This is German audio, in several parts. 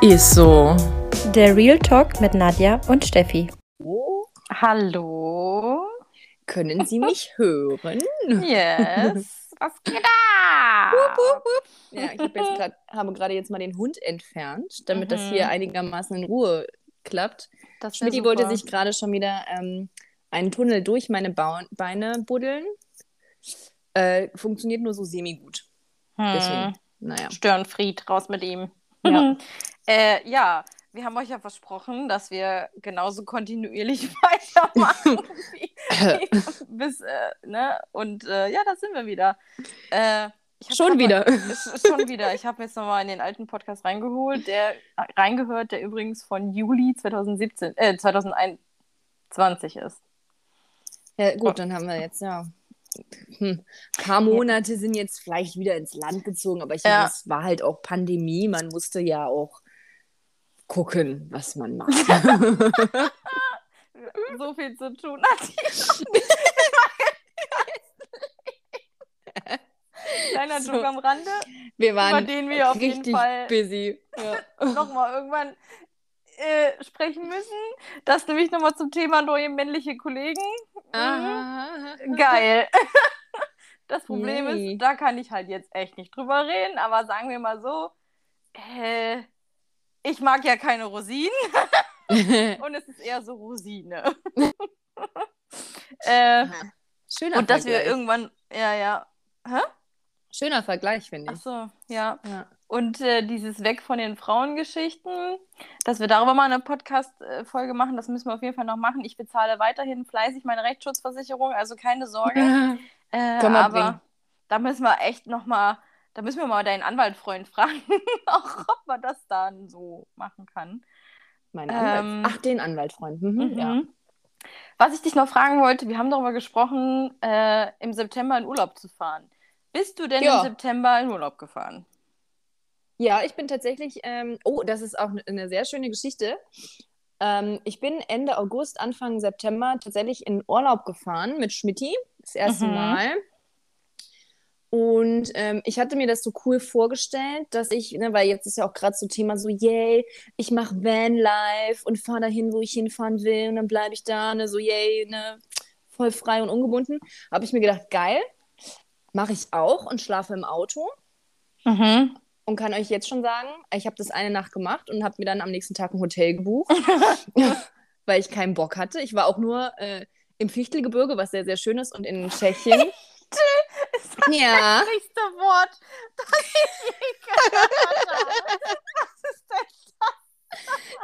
Ist so. Der Real Talk mit Nadja und Steffi. Oh, Hallo. können Sie mich hören? Yes. Was geht da? Ja, ich hab jetzt grad, habe gerade jetzt mal den Hund entfernt, damit das Mhm. hier einigermaßen in Ruhe klappt. Das Schmidti wollte sich gerade schon wieder ähm, einen Tunnel durch meine Bau Beine buddeln. Äh, funktioniert nur so semi-gut. Deswegen, Hm. naja. Störenfried, raus mit ihm. Ja. äh, ja, wir haben euch ja versprochen, dass wir genauso kontinuierlich weitermachen. wie, wie, bis, äh, ne? Und äh, ja, da sind wir wieder. Äh, Schon wieder. Mal, schon wieder. Ich habe jetzt nochmal in den alten Podcast reingeholt, der reingehört, der übrigens von Juli 2017, äh, 2021 ist. Ja, gut, dann haben wir jetzt, ja. Hm. Ein paar Monate sind jetzt vielleicht wieder ins Land gezogen, aber ich Ja. meine, es war halt auch Pandemie. Man musste ja auch gucken, was man macht. so viel zu tun hat. Kleiner So. Joke am Rande, Wir über waren den wir auf jeden Fall busy. Ja. nochmal irgendwann äh, sprechen müssen. Das nämlich nochmal zum Thema neue männliche Kollegen. Mhm. Geil. Das Problem Yay. ist, da kann ich halt jetzt echt nicht drüber reden, aber sagen wir mal so, äh, ich mag ja keine Rosinen und es ist eher so Rosine. äh, Schöner und dass wir Vergleich. irgendwann, ja, ja. Hä? Schöner Vergleich, finde Ach ich. so, ja. Ja. Und äh, dieses Weg von den Frauengeschichten, dass wir darüber mal eine Podcast-Folge machen, das müssen wir auf jeden Fall noch machen. Ich bezahle weiterhin fleißig meine Rechtsschutzversicherung, also keine Sorge. Äh, aber bringen. da müssen wir echt noch mal, da müssen wir mal deinen Anwaltfreund fragen, auch ob man das dann so machen kann. Mein Ähm. Ach, den Anwaltfreund. Mhm, Mhm. Ja. Was ich dich noch fragen wollte, wir haben darüber gesprochen, äh, im September in Urlaub zu fahren. Bist du denn Ja. im September in Urlaub gefahren? Ja, ich bin tatsächlich, ähm, oh, das ist auch eine sehr schöne Geschichte. Ähm, ich bin Ende August, Anfang September tatsächlich in Urlaub gefahren mit Schmidti, das erste Mhm. Mal. Und ähm, ich hatte mir das so cool vorgestellt, dass ich, ne, weil jetzt ist ja auch gerade so Thema so, yay, ich mache Vanlife und fahre dahin, wo ich hinfahren will und dann bleibe ich da, ne, so yay, ne, voll frei und ungebunden. Habe ich mir gedacht, geil, mache ich auch und schlafe im Auto Mhm. Und kann euch jetzt schon sagen, ich habe das eine Nacht gemacht und habe mir dann am nächsten Tag ein Hotel gebucht, weil ich keinen Bock hatte. Ich war auch nur äh, im Fichtelgebirge, was sehr, sehr schön ist, und in Tschechien. Ist das ja, das nächste Wort, das ich je gehört habe? Was ist denn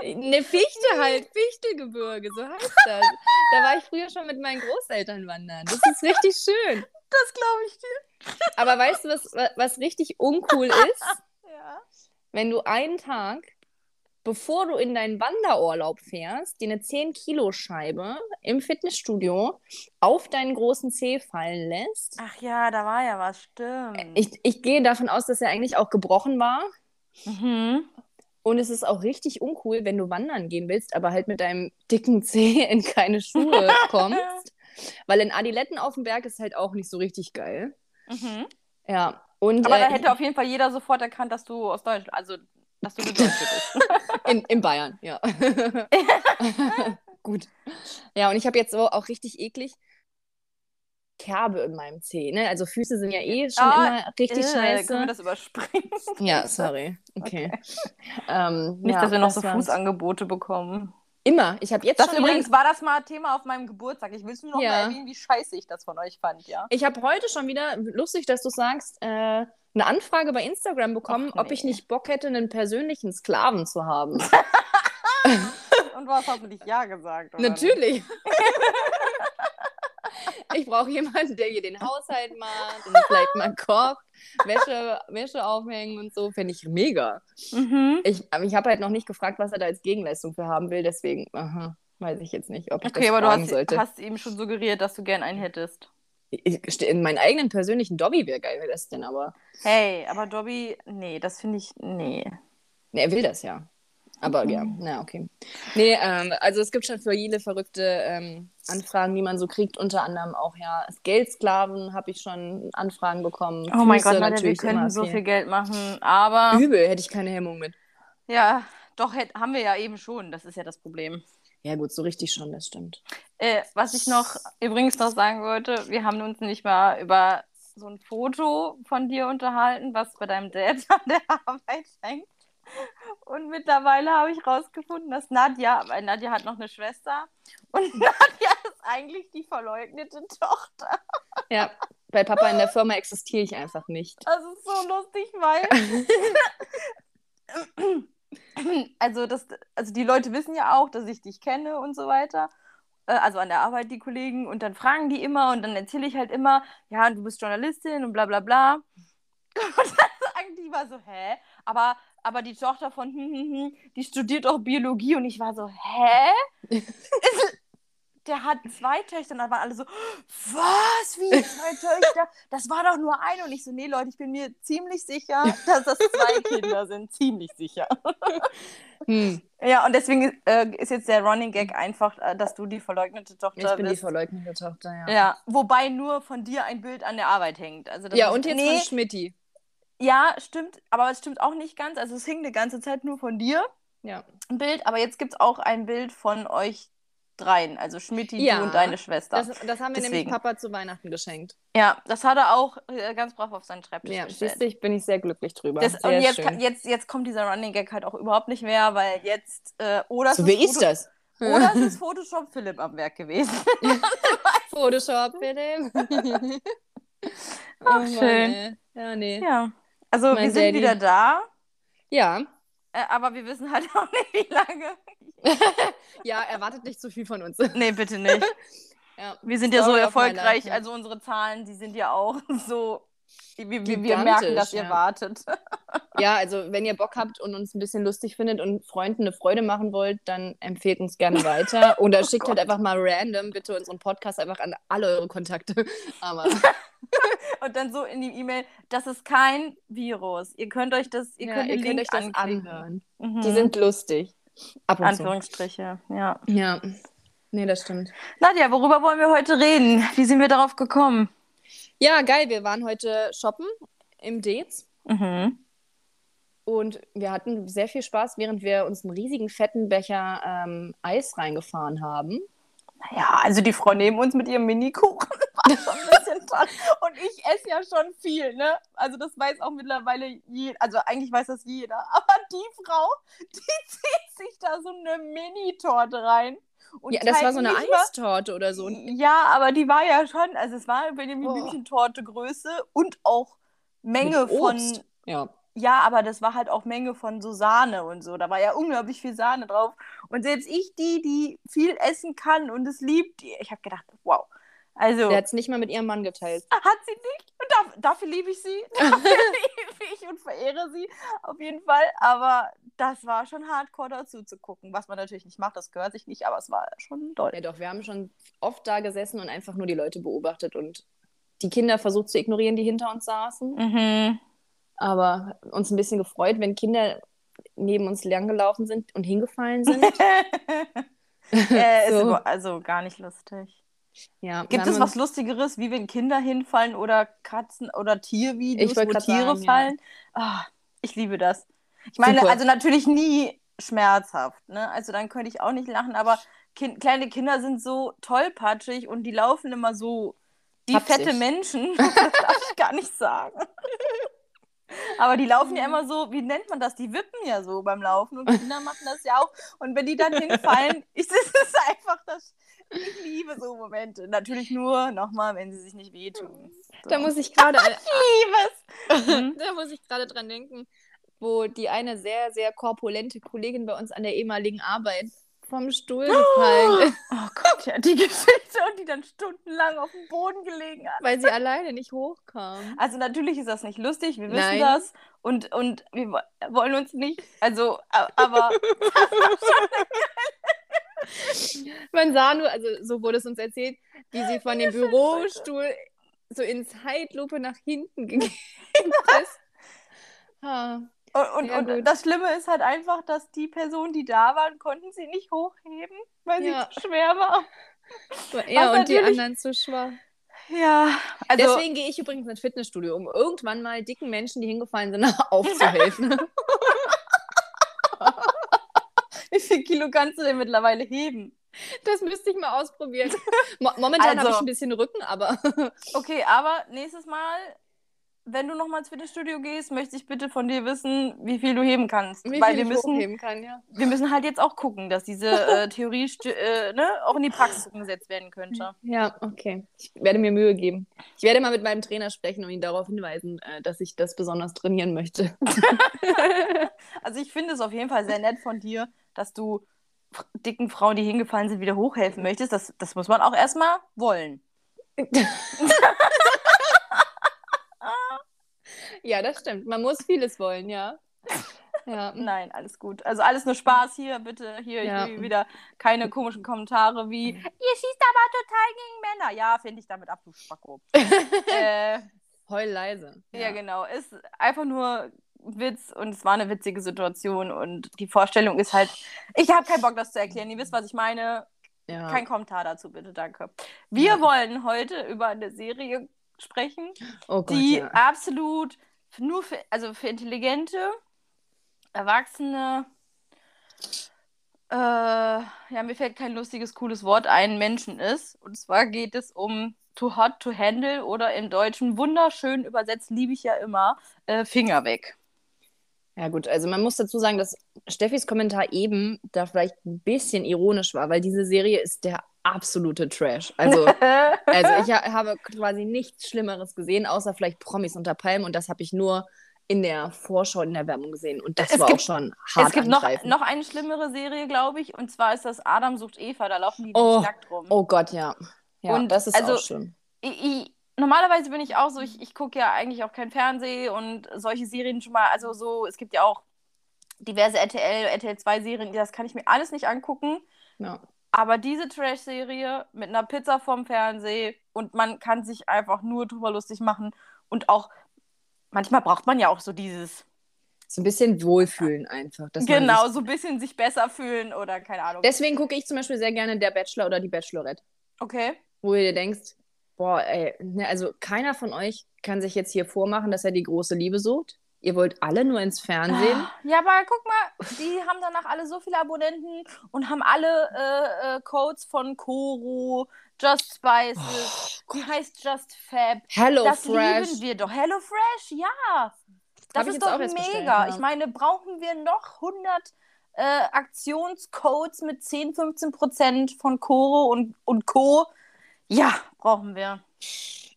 eine Fichte halt, Fichtelgebirge, so heißt das. Da war ich früher schon mit meinen Großeltern wandern. Das ist richtig schön. das, glaube ich dir? Aber weißt du, was, was richtig uncool ist? Ja. wenn du einen Tag, bevor du in deinen Wanderurlaub fährst, dir eine 10-Kilo-Scheibe im Fitnessstudio auf deinen großen Zeh fallen lässt. Ach ja, da war ja was, stimmt. Ich, ich gehe davon aus, dass er eigentlich auch gebrochen war. Mhm. Und es ist auch richtig uncool, wenn du wandern gehen willst, aber halt mit deinem dicken Zeh in keine Schuhe kommst. Weil in Adiletten auf dem Berg ist halt auch nicht so richtig geil. Mhm. Ja. Und, Aber da äh, hätte auf jeden Fall jeder sofort erkannt, dass du aus Deutschland, also dass du eine Deutsche bist. In, in Bayern, ja. Gut. Ja, und ich habe jetzt so auch richtig eklig Kerbe in meinem Zeh. Ne? Also Füße sind ja eh schon Ah, immer richtig Äh, Können wir scheiße. das überspringen? Ja, sorry. Okay. Ähm, Nicht, ja, dass wir noch das so. Fußangebote bekommen. Immer. Ich habe jetzt Das schon wieder- übrigens war das mal Thema auf meinem Geburtstag. Ich will es nur noch Ja. mal erwähnen, wie scheiße ich das von euch fand, ja. Ich habe heute schon wieder, lustig, dass du sagst, äh, eine Anfrage bei Instagram bekommen, Ach, ob ich nee. nicht Bock hätte, einen persönlichen Sklaven zu haben. Und du hast hoffentlich Ja gesagt, oder? Natürlich. ich brauche jemanden, der hier den Haushalt macht und vielleicht mal kocht, Wäsche, Wäsche aufhängen und so. Fände ich mega. Mhm. Ich, ich habe halt noch nicht gefragt, was er da als Gegenleistung für haben will. Deswegen aha, weiß ich jetzt nicht, ob ich Okay, das aber du fragen hast, sollte. hast ihm schon suggeriert, dass du gern einen hättest. Ich, in meinen eigenen persönlichen Dobby wäre geil, wäre das denn aber. Hey, aber Dobby, nee, das finde ich, nee. Ne, er will das ja. Aber ja, na okay. Nee, ähm, also es gibt schon für viele verrückte ähm, Anfragen, die man so kriegt. Unter anderem auch ja Geldsklaven habe ich schon Anfragen bekommen. Oh mein Füße Gott, Leute, wir natürlich können immer so viel Geld machen, aber Übel, hätte ich keine Hemmung mit. ja, doch hätt, haben wir ja eben schon. Das ist ja das Problem. Ja gut, so richtig schon, das stimmt. Äh, was ich noch übrigens noch sagen wollte, wir haben uns nicht mal über so ein Foto von dir unterhalten, was bei deinem Dad an der Arbeit hängt. Und mittlerweile habe ich rausgefunden, dass Nadja, weil Nadja hat noch eine Schwester und Nadja ist eigentlich die verleugnete Tochter. Ja, bei Papa in der Firma existiere ich einfach nicht. Das ist so lustig, weil. also, das, also die Leute wissen ja auch, dass ich dich kenne und so weiter. Äh, Also an der Arbeit, die Kollegen. Und dann fragen die immer und dann erzähle ich halt immer, ja, du bist Journalistin und bla bla bla. Und dann sagen die immer so, hä? Aber, aber die Tochter von, hm, hm, hm, die studiert auch Biologie. Und ich war so, hä? Der hat zwei Töchter und dann waren alle so, was, wie zwei Töchter? Das war doch nur eine. Und ich so, nee, Leute, ich bin mir ziemlich sicher, dass das zwei Kinder sind. Ziemlich sicher. Hm, Ja, und deswegen äh, ist jetzt der Running Gag einfach, äh, dass du die verleugnete Tochter ich bin die bist. verleugnete Tochter, ja. Ja, wobei nur von dir ein Bild an der Arbeit hängt. Also Ja, und jetzt nee, von Schmidti. Ja, stimmt, aber es stimmt auch nicht ganz. Also es hing eine ganze Zeit nur von dir Ja. ein Bild, aber jetzt gibt es auch ein Bild von euch dreien. Also Schmidti, Ja, du und deine Schwester. Das, das haben wir nämlich Deswegen. Papa zu Weihnachten geschenkt. ja, das hat er auch äh, ganz brav auf seinen Schreibtisch Ja, gestellt. ich bin ich sehr glücklich drüber. Das, sehr und jetzt, schön. kann- jetzt, jetzt kommt dieser Running Gag halt auch überhaupt nicht mehr, weil jetzt äh, oder so es wie ist Foto- das? Oder es ist Photoshop Philipp am Werk gewesen. Photoshop, bitte. Ach, Oh schön. ey. Ja, nee. Ja. Also Mein wir sind Daddy. wieder da, Ja. äh, aber wir wissen halt auch nicht, wie lange. Ja, erwartet nicht zu viel von uns. Nee, bitte nicht. Ja. Wir sind ja so erfolgreich, also unsere Zahlen, die sind ja auch so. Wir, wir, wir merken, dass ihr ja. wartet. Ja, also wenn ihr Bock habt und uns ein bisschen lustig findet und Freunden eine Freude machen wollt, dann empfehlt uns gerne weiter. Oder schickt halt einfach mal random bitte unseren Podcast einfach an alle eure Kontakte. Aber Und dann so in die E-Mail, das ist kein Virus. Ihr könnt euch das, ihr ja, könnt ihr könnt euch das anklicken. anhören. Mhm. Die sind lustig. Ab und zu. Anführungsstriche, ja. Ja. Nee, das stimmt. Nadja, worüber wollen wir heute reden? Wie sind wir darauf gekommen? Ja, geil. Wir waren heute shoppen im Dates. Mhm. Und wir hatten sehr viel Spaß, während wir uns einen riesigen fetten Becher ähm, Eis reingefahren haben. Ja, also die Frau neben uns mit ihrem Mini-Kuchen war schon ein bisschen toll. Und ich esse ja schon viel, ne? Also das weiß auch mittlerweile jeder, also eigentlich weiß das jeder. Aber die Frau, die zieht sich da so eine Mini-Torte rein. Und ja, das war teilt so eine Eistorte oder so. Ja, aber die war ja schon, also es war Benjamin Oh. Blümchen-Torte Größe und auch Menge von. Ja. ja, aber das war halt auch Menge von so Sahne und so. Da war ja unglaublich viel Sahne drauf. Und selbst ich, die, die viel essen kann und es liebt, ich habe gedacht, wow. Also, Der hat es nicht mal mit ihrem Mann geteilt. hat sie nicht. Und da, dafür liebe ich sie. Dafür liebe ich und verehre sie auf jeden Fall. Aber das war schon hardcore dazu zu gucken. Was man natürlich nicht macht, das gehört sich nicht, aber es war schon doll. Ja, doch, wir haben schon oft da gesessen und einfach nur die Leute beobachtet und die Kinder versucht zu ignorieren, die hinter uns saßen. Mhm. Aber uns ein bisschen gefreut, wenn Kinder neben uns langgelaufen sind und hingefallen sind. äh, ist So. über- also gar nicht lustig. Ja, Gibt es was Lustigeres, wie wenn Kinder hinfallen oder Katzen oder Tiervideos, Ich wo Tiere sagen, ja. fallen? Ah, ich liebe das. Ich meine, Super. also natürlich nie schmerzhaft, ne? Also dann könnte ich auch nicht lachen, aber kind, kleine Kinder sind so tollpatschig und die laufen immer so wie Tapsig. fette Menschen. das darf ich gar nicht sagen. Aber die laufen ja immer so, wie nennt man das? Die wippen ja so beim Laufen und Kinder machen das ja auch. Und wenn die dann hinfallen, ist es einfach das. Ich liebe so Momente. Natürlich nur nochmal, wenn sie sich nicht wehtun. So. Da muss ich gerade ich liebe es. Mhm. da muss ich gerade dran denken, wo die eine sehr, sehr korpulente Kollegin bei uns an der ehemaligen Arbeit vom Stuhl gefallen ist, Oh Gott, ja, die Geschichte und die dann stundenlang auf dem Boden gelegen hat. weil sie alleine nicht hochkam. Also natürlich ist das nicht lustig, wir wissen Nein. das und, und wir wo- wollen uns nicht, also, aber Man sah nur, also so wurde es uns erzählt, wie sie von dem Bürostuhl so in Zeitlupe nach hinten gegangen ist. Und, und, Ja, und das Schlimme ist halt einfach, dass die Personen, die da waren, konnten sie nicht hochheben, weil Ja. sie zu schwer war. Ja, Was und die anderen zu schwach. Ja, also Deswegen gehe ich übrigens ins Fitnessstudio, um irgendwann mal dicken Menschen, die hingefallen sind, aufzuhelfen. wie viel Kilo kannst du denn mittlerweile heben? das müsste ich mal ausprobieren. Mo momentan habe Also- ich ein bisschen Rücken, aber Okay, aber nächstes Mal, wenn du nochmal ins Fitnessstudio gehst, möchte ich bitte von dir wissen, wie viel du heben kannst. wie Weil viel wir müssen, hochheben kann, ja. wir müssen halt jetzt auch gucken, dass diese äh, Theorie äh, ne, auch in die Praxis umgesetzt werden könnte. Ja, okay. Ich werde mir Mühe geben. Ich werde mal mit meinem Trainer sprechen und ihn darauf hinweisen, äh, dass ich das besonders trainieren möchte. Also ich finde es auf jeden Fall sehr nett von dir, dass du dicken Frauen, die hingefallen sind, wieder hochhelfen möchtest. Das, das muss man auch erstmal wollen. ja, das stimmt. Man muss vieles wollen, ja. Ja. Nein, alles gut. Also alles nur Spaß hier, bitte. Hier Ja. hier wieder keine komischen Kommentare wie, ihr schießt aber total gegen Männer. Ja, finde ich damit ab, du Spacko. äh, Heul leise. ja. genau. Ist einfach nur Witz und es war eine witzige Situation und die Vorstellung ist halt, ich habe keinen Bock, das zu erklären. Ihr wisst, was ich meine. Ja. Kein Kommentar dazu, bitte, danke. Wir Ja. wollen heute über eine Serie sprechen, oh Gott, die ja. absolut nur für, also für intelligente, erwachsene, äh, ja, mir fällt kein lustiges, cooles Wort ein, Menschen ist. Und zwar geht es um Too Hot to Handle oder im Deutschen wunderschön übersetzt, liebe ich ja immer, äh, Finger weg. Ja, gut, also man muss dazu sagen, dass Steffis Kommentar eben da vielleicht ein bisschen ironisch war, weil diese Serie ist der absolute Trash. Also, also ich ha habe quasi nichts Schlimmeres gesehen, außer vielleicht Promis unter Palmen und das habe ich nur in der Vorschau, in der Werbung gesehen und das Es war gibt- auch schon hart es gibt noch, noch eine schlimmere Serie, glaube ich, und zwar ist das Adam sucht Eva, da laufen die Oh, nackt rum. Oh Gott, ja. Ja, Und das ist also- auch schlimm. ich, ich, normalerweise bin ich auch so, ich, ich gucke ja eigentlich auch kein Fernsehen und solche Serien schon mal, also so, es gibt ja auch diverse RTL, RTL 2 Serien, das kann ich mir alles nicht angucken. Ja. Aber diese Trash-Serie mit einer Pizza vom Fernsehen und man kann sich einfach nur drüber lustig machen und auch manchmal braucht man ja auch so dieses, So ein bisschen Wohlfühlen einfach. genau, so ein bisschen sich besser fühlen oder keine Ahnung. Deswegen gucke ich zum Beispiel sehr gerne Der Bachelor oder die Bachelorette, Okay. wo du dir denkst, boah, ey, ne, also keiner von euch kann sich jetzt hier vormachen, dass er die große Liebe sucht. Ihr wollt alle nur ins Fernsehen. Ja, aber guck mal, die haben danach alle so viele Abonnenten und haben alle äh, äh, Codes von Koro, Just Spices, die heißt Just Fab. Hello das Fresh. lieben wir doch. Hello Fresh, ja. Das Hab ist doch bestellt, mega. ja. Ich meine, brauchen wir noch 100 äh, Aktionscodes mit 10, 15 Prozent von Koro und, und Co. Ja, brauchen wir.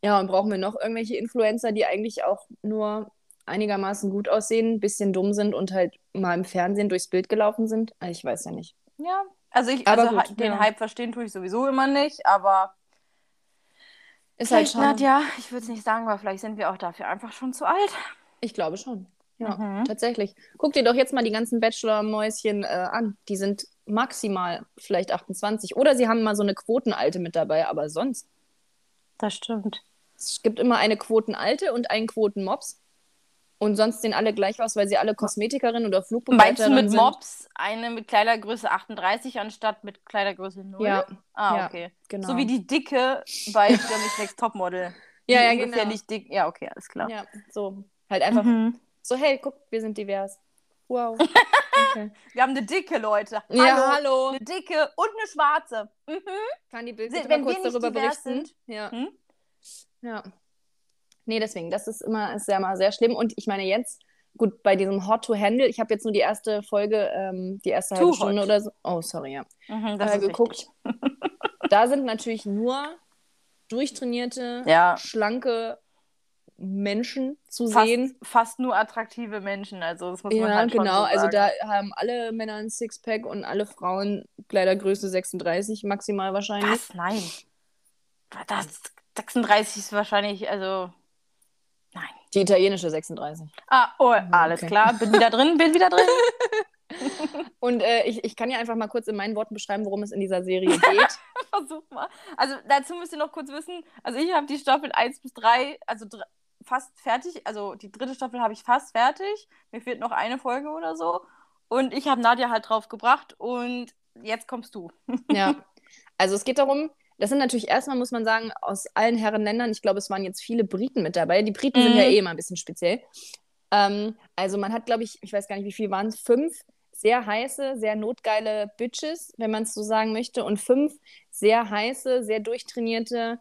Ja, und brauchen wir noch irgendwelche Influencer, die eigentlich auch nur einigermaßen gut aussehen, ein bisschen dumm sind und halt mal im Fernsehen durchs Bild gelaufen sind? Ah, Ich weiß ja nicht. Ja, also, ich, Aber also gut, den ja. Hype verstehen tue ich sowieso immer nicht, aber Ist halt schade. Nadja, ich würde es nicht sagen, aber vielleicht sind wir auch dafür einfach schon zu alt. Ich glaube schon. Ja, Mhm. tatsächlich. Guck dir doch jetzt mal die ganzen Bachelor-Mäuschen äh, an. Die sind maximal vielleicht 28. Oder sie haben mal so eine Quotenalte mit dabei, aber sonst. Das stimmt. Es gibt immer eine Quotenalte und einen Quotenmops. Und sonst sehen alle gleich aus, weil sie alle Kosmetikerinnen oder Meinst du mit sind. Mops eine mit Kleidergröße 38 anstatt mit Kleidergröße 0? Ja, Ah, ja, okay. genau. So wie die Dicke bei Germany's Next Topmodel. Ja, Die ja, genau. nicht dick. Ja, okay, alles klar. Ja, so. Halt einfach Mhm. So, hey, guck, wir sind divers. Wow. Okay. Wir haben eine dicke, Leute. Hallo. Ja, hallo. Eine dicke und eine schwarze. Mhm. Kann die Bild mal kurz darüber berichten? sind. Ja. Hm? Ja. Nee, deswegen, das ist immer ist ja mal sehr schlimm. Und ich meine jetzt, gut, bei diesem Hot to Handle, ich habe jetzt nur die erste Folge, ähm, die erste Too halbe hot. Stunde oder so. Oh, sorry, ja. Mhm, das äh, geguckt. Da sind natürlich nur durchtrainierte, Ja. schlanke Menschen zu Fast, sehen. fast nur attraktive Menschen. Also, das muss man Ja, halt schon genau. so also da haben alle Männer ein Sixpack und alle Frauen Kleidergröße 36 maximal wahrscheinlich. Was? Nein. Das 36 ist wahrscheinlich, also. Nein. Die italienische 36. Ah, oh, alles okay. klar. Bin wieder drin, bin wieder drin. Und äh, ich, ich kann ja einfach mal kurz in meinen Worten beschreiben, worum es in dieser Serie geht. Versuch mal. Also dazu müsst ihr noch kurz wissen, also ich habe die Staffel 1 bis 3, also dr- fast fertig. Also die dritte Staffel habe ich fast fertig. Mir fehlt noch eine Folge oder so. Und ich habe Nadja halt drauf gebracht und jetzt kommst du. Ja. Also es geht darum, das sind natürlich erstmal, muss man sagen, aus allen Herrenländern, ich glaube, es waren jetzt viele Briten mit dabei. Die Briten sind ja Mhm. eh immer ein bisschen speziell. Ähm, also man hat, glaube ich, ich weiß gar nicht, wie viel waren es, fünf sehr heiße, sehr notgeile Bitches, wenn man es so sagen möchte, und fünf sehr heiße, sehr durchtrainierte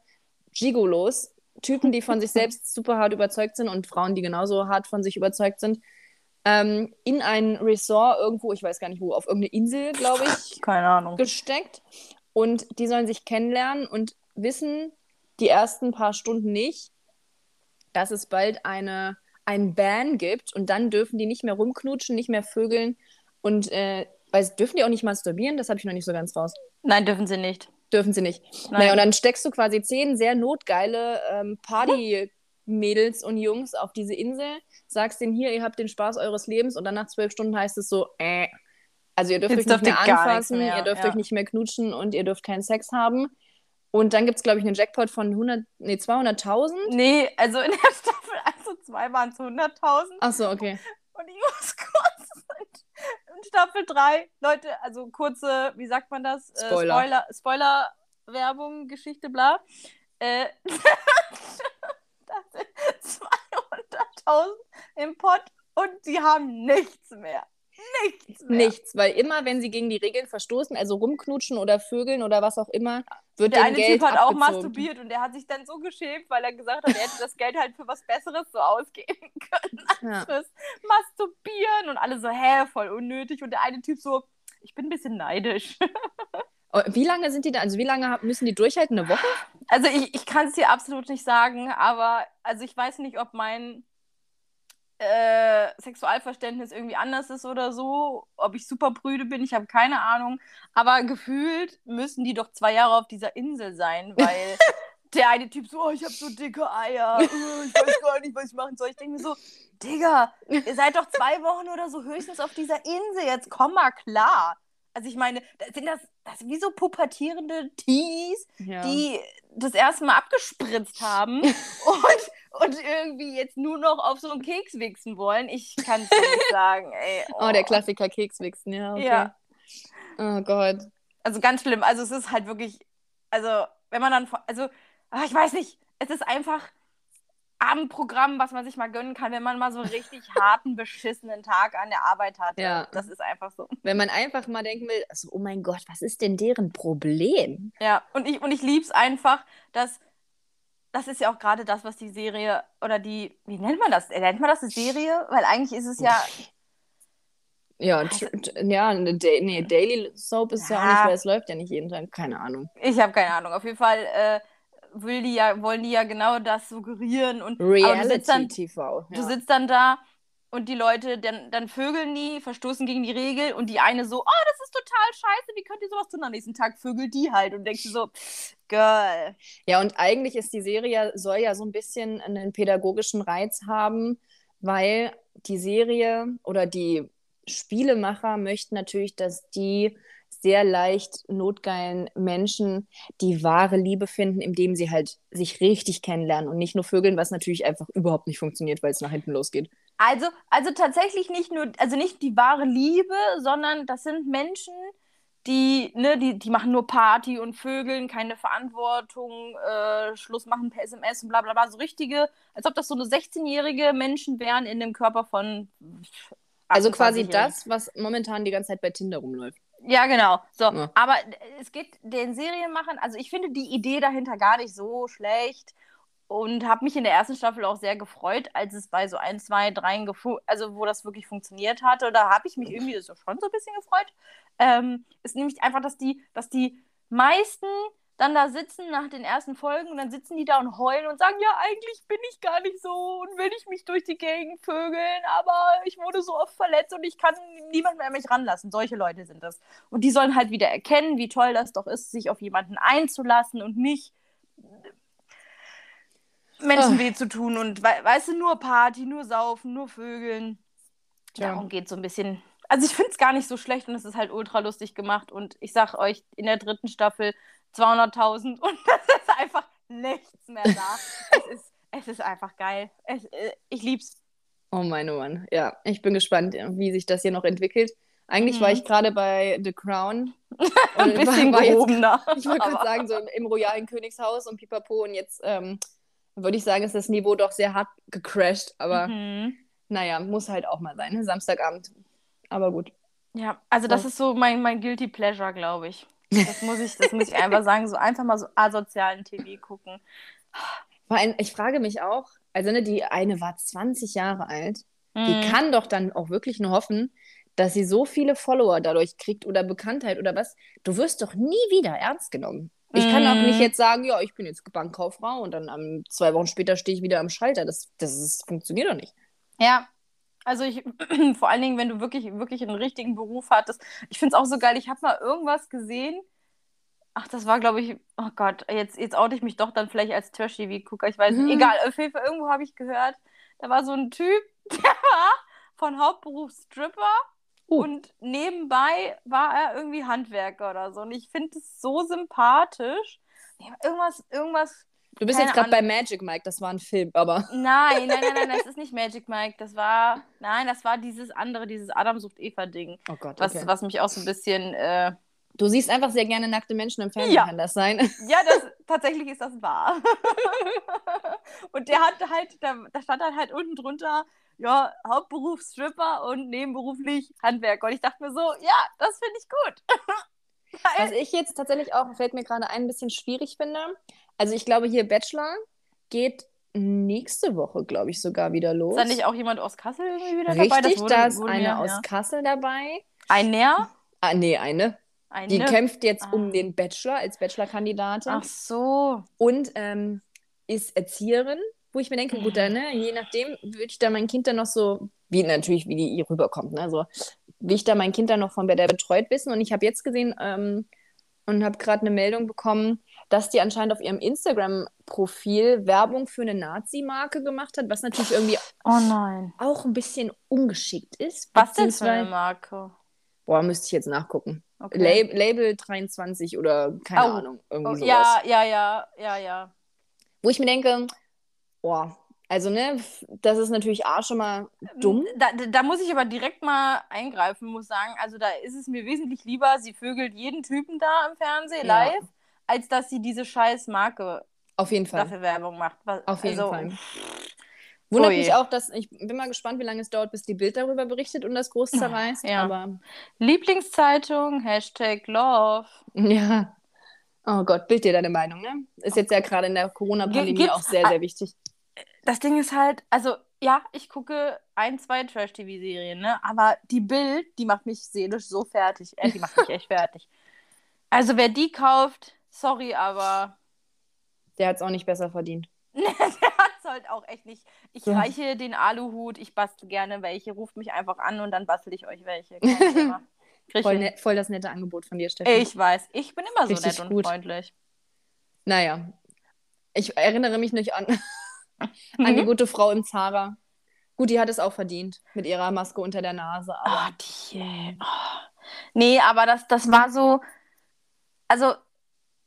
Gigolos, Typen, die von sich selbst super hart überzeugt sind und Frauen, die genauso hart von sich überzeugt sind, ähm, in ein Resort irgendwo, ich weiß gar nicht wo, auf irgendeine Insel, glaube ich, Keine Ahnung. gesteckt und die sollen sich kennenlernen und wissen die ersten paar Stunden nicht, dass es bald eine, ein Ban gibt und dann dürfen die nicht mehr rumknutschen, nicht mehr vögeln und äh, weiß, dürfen die auch nicht masturbieren? Das habe ich noch nicht so ganz raus. Nein, dürfen sie nicht. Dürfen sie nicht. Nein. Naja, und dann steckst du quasi zehn sehr notgeile ähm, Party-Mädels und Jungs auf diese Insel, sagst denen hier, ihr habt den Spaß eures Lebens und dann nach zwölf Stunden heißt es so, äh, also ihr dürft Jetzt euch nicht dürft mehr gar nichts anfassen, mehr, ihr dürft ja. euch nicht mehr knutschen und ihr dürft keinen Sex haben. Und dann gibt es, glaube ich, einen Jackpot von 100, nee, 200.000. Nee, also in der Staffel 1 und 2 waren es 100.000 Ach so, okay. und ich muss Staffel 3, Leute, also kurze, wie sagt man das? Äh, Spoiler. Spoiler, Spoiler Werbung, Geschichte, bla. Äh, das sind 200.000 im Pott und sie haben nichts mehr. Nichts mehr. Nichts, weil immer, wenn sie gegen die Regeln verstoßen, also rumknutschen oder vögeln oder was auch immer, wird Der eine Geld Typ hat auch abgezogen. masturbiert und der hat sich dann so geschämt, weil er gesagt hat, er hätte das Geld halt für was Besseres so ausgeben können Ja. fürs Masturbieren und alle so, hä, voll unnötig. Und der eine Typ so, ich bin ein bisschen neidisch. Oh, Wie lange sind die da? Also wie lange müssen die durchhalten? Eine Woche? Also ich, ich kann es dir absolut nicht sagen, aber also ich weiß nicht, ob mein äh, Sexualverständnis irgendwie anders ist oder so, ob ich super prüde bin, ich habe keine Ahnung. Aber gefühlt müssen die doch zwei Jahre auf dieser Insel sein, weil der eine Typ so, oh, ich habe so dicke Eier, äh, ich weiß gar nicht, was ich machen soll. Ich denke mir so, Digga, ihr seid doch zwei Wochen oder so höchstens auf dieser Insel, jetzt komm mal klar. Also ich meine, das sind das, das sind wie so pubertierende Tees, Ja. die das erste Mal abgespritzt haben und, und irgendwie jetzt nur noch auf so einen Keks wichsen wollen. Ich kann es nicht sagen, ey. Oh, der Klassiker Kekswichsen, ja. Okay. Ja. Oh Gott. Also ganz schlimm. Also es ist halt wirklich, also wenn man dann, also ah, ich weiß nicht, es ist einfach Abendprogramm, was man sich mal gönnen kann, wenn man mal so einen richtig harten, beschissenen Tag an der Arbeit hat. Ja. Das ist einfach so. Wenn man einfach mal denken will, also, oh mein Gott, was ist denn deren Problem? Ja, und ich, und ich liebe es einfach, dass das ist ja auch gerade das, was die Serie oder die, wie nennt man das? Nennt man das eine Serie? Weil eigentlich ist es ja, Ja, ja, eine Da- nee, Daily Soap ist ja. auch Ja. nicht, weil es läuft ja nicht jeden Tag. Keine Ahnung. ich habe keine Ahnung. Auf jeden Fall äh, will die ja, wollen die ja genau das suggerieren und aber du Reality sitzt dann, TV. du Ja. sitzt dann da und die Leute, dann, dann vögeln die, verstoßen gegen die Regel und die eine so, oh, das ist total scheiße, wie könnt ihr sowas tun? Am nächsten Tag vögelt die halt und denkst du so, Girl. ja, und eigentlich ist die Serie, soll ja so ein bisschen einen pädagogischen Reiz haben, weil die Serie oder die Spielemacher möchten natürlich, dass die sehr leicht notgeilen Menschen die wahre Liebe finden, indem sie halt sich richtig kennenlernen und nicht nur vögeln, was natürlich einfach überhaupt nicht funktioniert, weil es nach hinten losgeht. Also, also tatsächlich nicht nur, also nicht die wahre Liebe, sondern das sind Menschen, die, ne, die, die machen nur Party und Vögeln, keine Verantwortung, äh, Schluss machen per SMS und bla bla bla. So richtige, als ob das so eine 16-jährige Menschen wären in dem Körper von. Also quasi 28-Jährigen. das, was momentan die ganze Zeit bei Tinder rumläuft. Ja, genau. So, Ja. aber es geht den Serienmachern, also ich finde die Idee dahinter gar nicht so schlecht und habe mich in der ersten Staffel auch sehr gefreut, als es bei so ein, zwei, dreien, also wo das wirklich funktioniert hatte. Da habe ich mich irgendwie so schon so ein bisschen gefreut. Ähm, ist nämlich einfach, dass die, dass die meisten dann da sitzen nach den ersten Folgen und dann sitzen die da und heulen und sagen, ja, eigentlich bin ich gar nicht so und will ich mich durch die Gegend vögeln, aber ich wurde so oft verletzt und ich kann niemand mehr an mich ranlassen. Solche Leute sind das. Und die sollen halt wieder erkennen, wie toll das doch ist, sich auf jemanden einzulassen und nicht Menschen Ah. weh zu tun und we weißt du, nur Party, nur Saufen, nur Vögeln. Tja. Darum geht so ein bisschen. Also ich finde es gar nicht so schlecht und es ist halt ultra lustig gemacht und ich sag euch, in der dritten Staffel 200.000 und das ist einfach nichts mehr da. es, ist, es ist einfach geil. Es, äh, ich lieb's. Oh mein oh Mann. Ja, ich bin gespannt, wie sich das hier noch entwickelt. Eigentlich Mhm. war ich gerade bei The Crown. Ein bisschen war jetzt- gehobener. Ich wollte gerade sagen, so im, im royalen Königshaus und pipapo. Und jetzt ähm, würde ich sagen, ist das Niveau doch sehr hart gecrashed. Aber Mhm. naja, muss halt auch mal sein, ne? Samstagabend. Aber gut. Ja, also das ist so mein, mein Guilty Pleasure, glaube ich. Das muss ich, das muss ich einfach sagen. So einfach mal so asozialen TV gucken. Vor allem, ich frage mich auch, also ne, die eine war 20 Jahre alt. Die Mhm. kann doch dann auch wirklich nur hoffen, dass sie so viele Follower dadurch kriegt oder Bekanntheit oder was. Du wirst doch nie wieder ernst genommen. Ich kann auch Mhm. nicht jetzt sagen, ja, ich bin jetzt Bankkauffrau und dann am, zwei Wochen später stehe ich wieder am Schalter. Das, das ist, funktioniert doch nicht. Ja, also ich, vor allen Dingen, wenn du wirklich, wirklich einen richtigen Beruf hattest. Ich finde es auch so geil. Ich habe mal irgendwas gesehen. Ach, das war, glaube ich, oh Gott, jetzt, jetzt oute ich mich doch dann vielleicht als Trash-TV-Gucker. Ich weiß nicht. Mhm. Egal, auf jeden Fall, irgendwo habe ich gehört, da war so ein Typ, der war von Hauptberuf Stripper Uh. und nebenbei war er irgendwie Handwerker oder so. Und ich finde es so sympathisch. Irgendwas, irgendwas Du bist Keine jetzt gerade bei. Magic Mike, das war ein Film, aber. Nein, nein, nein, nein, das ist nicht Magic Mike. Das war, nein, das war dieses andere, dieses Adam sucht Eva-Ding. Oh Gott, Was, okay. was mich auch so ein bisschen, äh, Du siehst einfach sehr gerne nackte Menschen im Fernsehen, Ja. kann das sein? ja, das, tatsächlich ist das wahr. und der hat halt, da, da stand dann halt unten drunter, ja, Hauptberuf Stripper und nebenberuflich Handwerker. Und ich dachte mir so, ja, das finde ich gut. Was ich jetzt tatsächlich auch, fällt mir gerade ein, ein bisschen schwierig finde. Also ich glaube, hier Bachelor geht nächste Woche, glaube ich, sogar wieder los. Ist da nicht auch jemand aus Kassel irgendwie wieder Richtig, dabei? wurde- da ist eine mir- aus ja. Kassel dabei. Ein Näher? Ah, nee, eine. Eine? Die kämpft jetzt Ah. um den Bachelor als Bachelor-Kandidatin Ach so. und ähm, ist Erzieherin, wo ich mir denke, gut, dann, ne, je nachdem würde ich da mein Kind dann noch so, wie natürlich, wie die ihr rüberkommt, ne, also will ich da mein Kind dann noch von der betreut wissen und ich habe jetzt gesehen ähm, und habe gerade eine Meldung bekommen, dass die anscheinend auf ihrem Instagram-Profil Werbung für eine Nazi-Marke gemacht hat, was natürlich irgendwie Oh auch ein bisschen ungeschickt ist. Was denn für eine Marke? Boah, müsste ich jetzt nachgucken. Okay. Lab Label 23 oder keine Oh. Ahnung, irgendwie Oh, sowas. ja, ja, ja, ja, ja. Wo ich mir denke, boah, also ne, das ist natürlich A schon mal dumm. Da, da- da muss ich aber direkt mal eingreifen, muss sagen. Also da ist es mir wesentlich lieber, sie vögelt jeden Typen da im Fernsehen Ja. live, als dass sie diese scheiß Marke Auf jeden Fall. dafür Werbung macht. Was- Auf jeden also, Fall. Wundert Ui. mich auch, dass ich bin mal gespannt, wie lange es dauert, bis die Bild darüber berichtet und das groß zerreißt. Ja. Aber Lieblingszeitung, Hashtag Love. ja. Oh Gott, Bild dir deine Meinung, ne? Ist jetzt ja gerade in der Corona-Pandemie auch sehr, sehr wichtig. Das Ding ist halt, also ja, ich gucke ein, zwei Trash-TV-Serien, ne? Aber die Bild, die macht mich seelisch so fertig. Äh, die macht mich echt fertig. Also wer die kauft, sorry, aber Der hat es auch nicht besser verdient. der hat es halt auch echt nicht. Ich Ja. reiche den Aluhut, ich bastel gerne welche, ruft mich einfach an und dann bastel ich euch welche. Voll, ne voll das nette Angebot von dir, Steffi. Ich weiß, ich bin immer so Richtig nett und gut. freundlich. Naja, ich erinnere mich nicht an, an die Mhm. gute Frau im Zara. Gut, die hat es auch verdient mit ihrer Maske unter der Nase. Aber Ah, die. Oh. Nee, aber das, das war so. Also,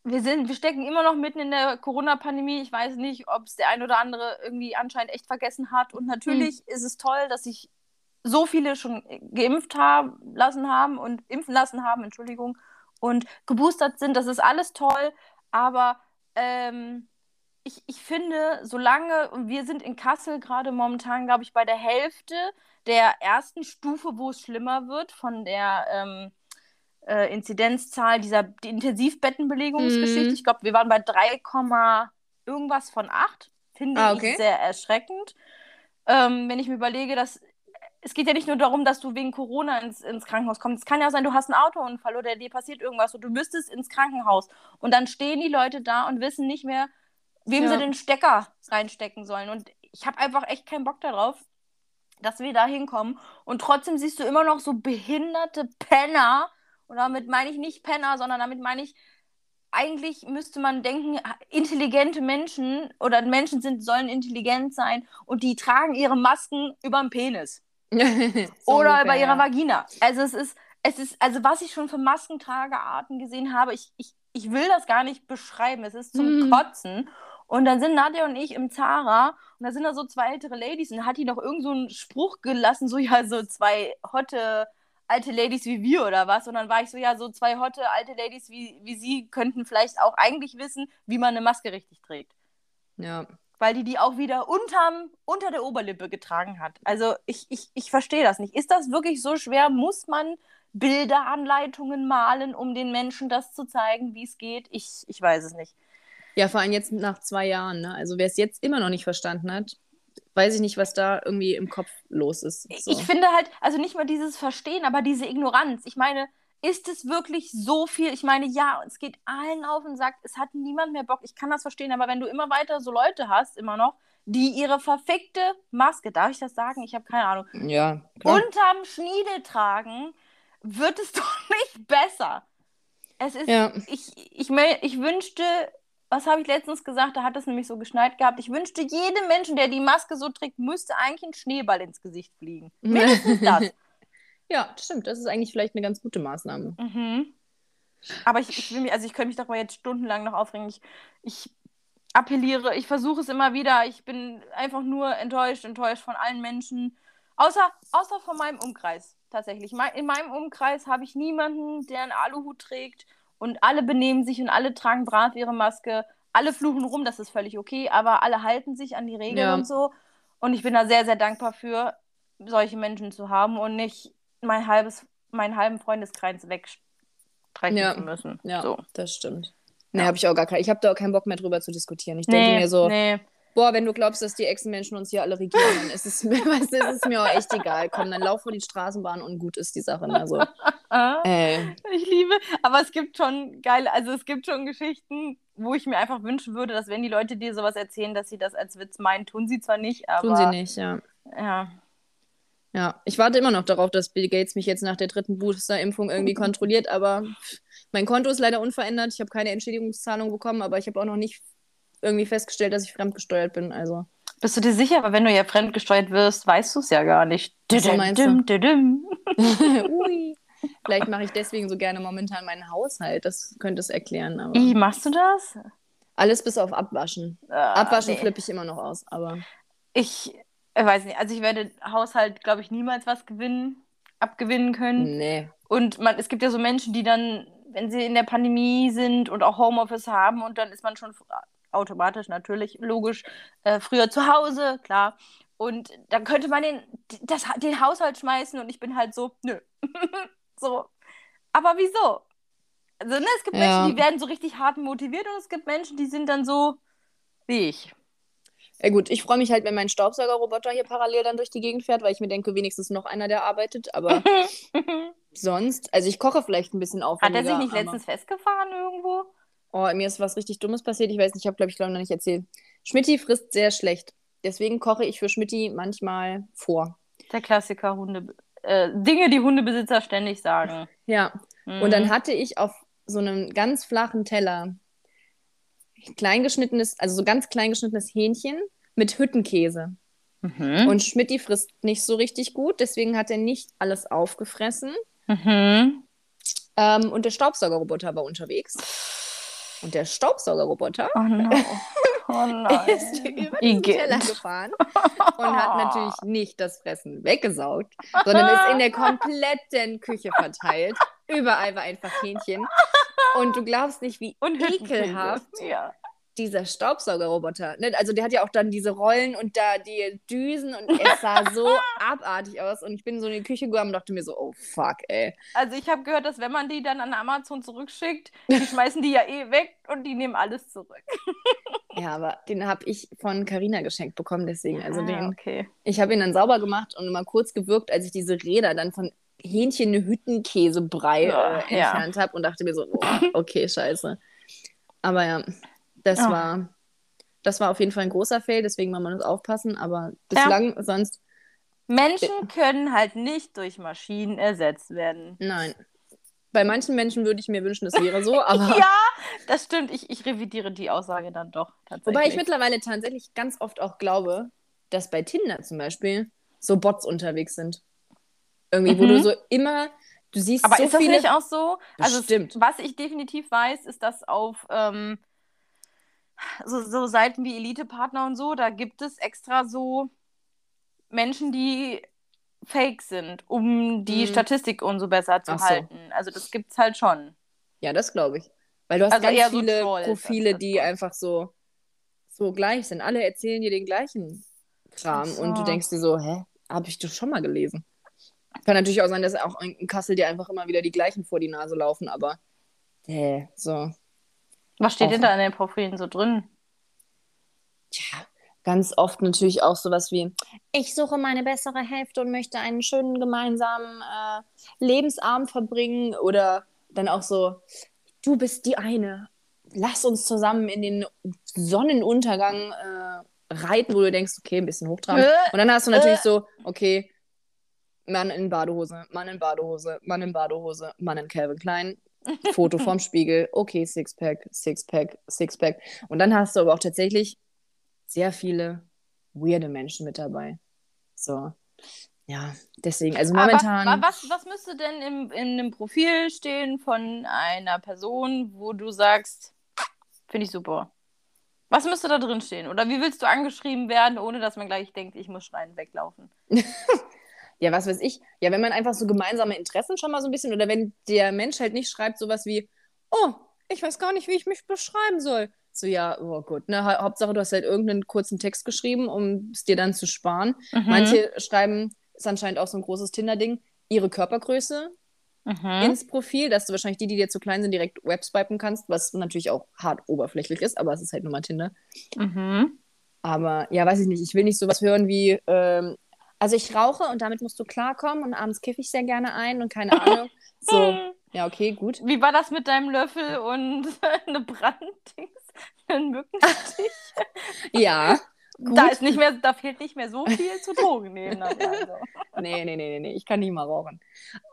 wir sind, wir stecken immer noch mitten in der Corona-Pandemie. Ich weiß nicht, ob es der ein oder andere irgendwie anscheinend echt vergessen hat. Und natürlich ist es toll, dass sich so viele schon geimpft haben, lassen haben und impfen lassen haben, Entschuldigung, und geboostert sind. Das ist alles toll, aber ähm, ich, ich finde, solange, und wir sind in Kassel gerade momentan, glaube ich, bei der Hälfte der ersten Stufe, wo es schlimmer wird, von der ähm, äh, Inzidenzzahl dieser die Intensivbettenbelegungsgeschichte. Mhm. Ich glaube, wir waren bei 3, Komma irgendwas von 8. Finde Ah, okay. ich sehr erschreckend. Ähm, wenn ich mir überlege, dass es geht ja nicht nur darum, dass du wegen Corona ins, ins Krankenhaus kommst. Es kann ja auch sein, du hast einen Autounfall oder dir passiert irgendwas und du müsstest ins Krankenhaus. Und dann stehen die Leute da und wissen nicht mehr, wem Ja. sie den Stecker reinstecken sollen. Und ich habe einfach echt keinen Bock darauf, dass wir da hinkommen. Und trotzdem siehst du immer noch so behinderte Penner. Und damit meine ich nicht Penner, sondern damit meine ich, eigentlich müsste man denken, intelligente Menschen oder Menschen sind, sollen intelligent sein und die tragen ihre Masken über den Penis So oder ungefähr, über ihrer ja. Vagina. Also es ist, es ist, also was ich schon für Maskentragearten gesehen habe, ich, ich, ich will das gar nicht beschreiben. Es ist zum Mhm. Kotzen. Und dann sind Nadja und ich im Zara und da sind da so zwei ältere Ladies und hat die noch irgend so einen Spruch gelassen, so ja, so zwei hotte alte Ladies wie wir oder was. Und dann war ich so, ja, so zwei hotte alte Ladies wie, wie sie könnten vielleicht auch eigentlich wissen, wie man eine Maske richtig trägt. Ja. Weil die die auch wieder unterm, unter der Oberlippe getragen hat. Also ich, ich, ich verstehe das nicht. Ist das wirklich so schwer? Muss man Bilderanleitungen malen, um den Menschen das zu zeigen, wie es geht? Ich, ich weiß es nicht. Ja, vor allem jetzt nach zwei Jahren. Ne? Also wer es jetzt immer noch nicht verstanden hat, weiß ich nicht, was da irgendwie im Kopf los ist. So. Ich finde halt, also nicht mal dieses Verstehen, aber diese Ignoranz. Ich meine, ist es wirklich so viel? Ich meine, ja, es geht allen auf und sagt, es hat niemand mehr Bock. Ich kann das verstehen, aber wenn du immer weiter so Leute hast, immer noch, die ihre verfickte Maske, darf ich das sagen? Ich habe keine Ahnung. Ja. Klar. Unterm Schniedel tragen, wird es doch nicht besser. Es ist, ja. ich, ich, ich wünschte, was habe ich letztens gesagt? Da hat es nämlich so geschneit gehabt. Ich wünschte, jedem Menschen, der die Maske so trägt, müsste eigentlich ein Schneeball ins Gesicht fliegen. Mindestens das. ja, stimmt. Das ist eigentlich vielleicht eine ganz gute Maßnahme. Mhm. Aber ich, ich will mich, also ich könnte mich darüber jetzt stundenlang noch aufregen. Ich, ich appelliere, ich versuche es immer wieder. Ich bin einfach nur enttäuscht, enttäuscht von allen Menschen. Außer, außer von meinem Umkreis, tatsächlich. In meinem Umkreis habe ich niemanden, der einen Aluhut trägt und alle benehmen sich und alle tragen brav ihre Maske. Alle fluchen rum, das ist völlig okay, aber alle halten sich an die Regeln ja. und so. Und ich bin da sehr, sehr dankbar für, solche Menschen zu haben und nicht mein halbes, meinen halben Freundeskreis wegstreichen ja. zu müssen. Ja, so. das stimmt. Nee, ja. habe ich auch gar kein, ich habe da auch keinen Bock mehr drüber zu diskutieren. Ich nee, denke mir so, nee boah, wenn du glaubst, dass die Echsenmenschen uns hier alle regieren, dann ist es, mir, weißt ist es mir auch echt egal. Komm, dann lauf vor die Straßenbahn und gut ist die Sache. Also, äh. Ich liebe, aber es gibt schon geile, also es gibt schon Geschichten, wo ich mir einfach wünschen würde, dass wenn die Leute dir sowas erzählen, dass sie das als Witz meinen, tun sie zwar nicht, aber. Tun sie nicht, ja. Ja. Ja, ich warte immer noch darauf, dass Bill Gates mich jetzt nach der dritten Booster-Impfung irgendwie kontrolliert, aber mein Konto ist leider unverändert. Ich habe keine Entschädigungszahlung bekommen, aber ich habe auch noch nicht irgendwie festgestellt, dass ich fremdgesteuert bin. Also. Bist du dir sicher? Aber wenn du ja fremdgesteuert wirst, weißt du es ja gar nicht. So meinst du? Ui. Vielleicht mache ich deswegen so gerne momentan meinen Haushalt. Das könnte es erklären. Aber... Wie machst du das? Alles bis auf Abwaschen. Ah, Abwaschen nee. flippe ich immer noch aus, aber. Ich weiß nicht. Also ich werde Haushalt, glaube ich, niemals was gewinnen, abgewinnen können. Nee. Und man, es gibt ja so Menschen, die dann, wenn sie in der Pandemie sind und auch Homeoffice haben und dann ist man schon automatisch natürlich, logisch, äh, früher zu Hause, klar. Und dann könnte man den, das, den Haushalt schmeißen und ich bin halt so, nö. so. Aber wieso? Also, ne, es gibt ja. Menschen, die werden so richtig hart motiviert und es gibt Menschen, die sind dann so wie ich. Ja gut, ich freue mich halt, wenn mein Staubsaugerroboter hier parallel dann durch die Gegend fährt, weil ich mir denke, wenigstens noch einer, der arbeitet. Aber sonst, also ich koche vielleicht ein bisschen aufwendiger. Hat er sich nicht letztens festgefahren irgendwo? Oh, mir ist was richtig Dummes passiert. Ich weiß nicht, ich habe, glaube ich, glaube noch nicht erzählt. Schmidti frisst sehr schlecht. Deswegen koche ich für Schmidti manchmal vor. Der Klassiker Hunde. Äh, Dinge, die Hundebesitzer ständig sagen. Ja. Mhm. Und dann hatte ich auf so einem ganz flachen Teller kleingeschnittenes, also so ganz kleingeschnittenes Hähnchen mit Hüttenkäse. Mhm. Und Schmidti frisst nicht so richtig gut, deswegen hat er nicht alles aufgefressen. Mhm. Ähm, und der Staubsaugerroboter war unterwegs. Und der Staubsaugerroboter oh no. oh ist über den Teller gefahren und hat natürlich nicht das Fressen weggesaugt, sondern ist in der kompletten Küche verteilt. Überall war einfach Hähnchen. Und du glaubst nicht, wie und ekelhaft ja dieser Staubsaugerroboter, ne? also der hat ja auch dann diese Rollen und da die Düsen und es sah so abartig aus und ich bin so in die Küche gegangen und dachte mir so, oh fuck, ey. Also ich habe gehört, dass wenn man die dann an Amazon zurückschickt, die schmeißen die ja eh weg und die nehmen alles zurück. ja, aber den habe ich von Carina geschenkt bekommen, deswegen, also ah, den, okay. ich habe ihn dann sauber gemacht und mal kurz gewirkt, als ich diese Räder dann von Hähnchen Hüttenkäsebrei ja, äh, entfernt ja. habe und dachte mir so, oh, okay, scheiße. Aber ja, das ja. war das war auf jeden Fall ein großer Fail, deswegen muss man das aufpassen, aber bislang ja. sonst. Menschen können halt nicht durch Maschinen ersetzt werden. Nein. Bei manchen Menschen würde ich mir wünschen, es wäre so, aber. ja, das stimmt. Ich, ich revidiere die Aussage dann doch. Wobei ich mittlerweile tatsächlich ganz oft auch glaube, dass bei Tinder zum Beispiel so Bots unterwegs sind. Irgendwie, mhm. wo du so immer Du siehst Aber so ist das viele... nicht auch so? Also, was ich definitiv weiß, ist, dass auf ähm, so, so Seiten wie Elite-Partner und so, da gibt es extra so Menschen, die fake sind, um die Mhm. Statistik umso besser zu so. halten. Also das gibt's halt schon. Ja, das glaube ich. Weil du hast Also ganz so viele Trolls, Profile, die Trolls. einfach so, so gleich sind. Alle erzählen dir den gleichen Kram Ach und du so. denkst dir so, hä, habe ich doch schon mal gelesen. Kann natürlich auch sein, dass auch in Kassel dir einfach immer wieder die gleichen vor die Nase laufen, aber hä, so. Was steht denn da in den Profilen so drin? Tja, ganz oft natürlich auch sowas wie, ich suche meine bessere Hälfte und möchte einen schönen gemeinsamen äh, Lebensabend verbringen oder dann auch so, du bist die eine, lass uns zusammen in den Sonnenuntergang äh, reiten, wo du denkst, okay, ein bisschen hochtrabend. Äh, Und dann hast du natürlich äh. so, okay, Mann in Badehose, Mann in Badehose, Mann in Badehose, Mann in Calvin Klein, Foto vorm Spiegel, okay, Sixpack, Sixpack, Sixpack. Und dann hast du aber auch tatsächlich sehr viele weirde Menschen mit dabei. So, ja, deswegen, also momentan. Aber, wa- was, was müsste denn im, in einem Profil stehen von einer Person, wo du sagst, finde ich super? Was müsste da drin stehen? Oder wie willst du angeschrieben werden, ohne dass man gleich denkt, ich muss schreien weglaufen? Ja, was weiß ich. Ja, wenn man einfach so gemeinsame Interessen schon mal so ein bisschen, oder wenn der Mensch halt nicht schreibt, sowas wie, oh, ich weiß gar nicht, wie ich mich beschreiben soll. So, ja, oh gut, ne, Ha- Hauptsache, du hast halt irgendeinen kurzen Text geschrieben, um es dir dann zu sparen. Mhm. Manche schreiben, ist anscheinend auch so ein großes Tinder-Ding, ihre Körpergröße Mhm. ins Profil, dass du wahrscheinlich die, die dir zu klein sind, direkt webswipen kannst, was natürlich auch hart oberflächlich ist, aber es ist halt nur mal Tinder. Mhm. Aber ja, weiß ich nicht. Ich will nicht sowas hören wie, ähm, also ich rauche und damit musst du klarkommen und abends kiffe ich sehr gerne ein und keine Ahnung. So, ja, okay, gut. Wie war das mit deinem Löffel und eine Branddings? Ein Mückenstich? Ja. Da Gut. ist nicht mehr, da fehlt nicht mehr so viel zu Drogen nehmen. Also. Nee, nee, nee, nee, nee, ich kann nicht mal rauchen.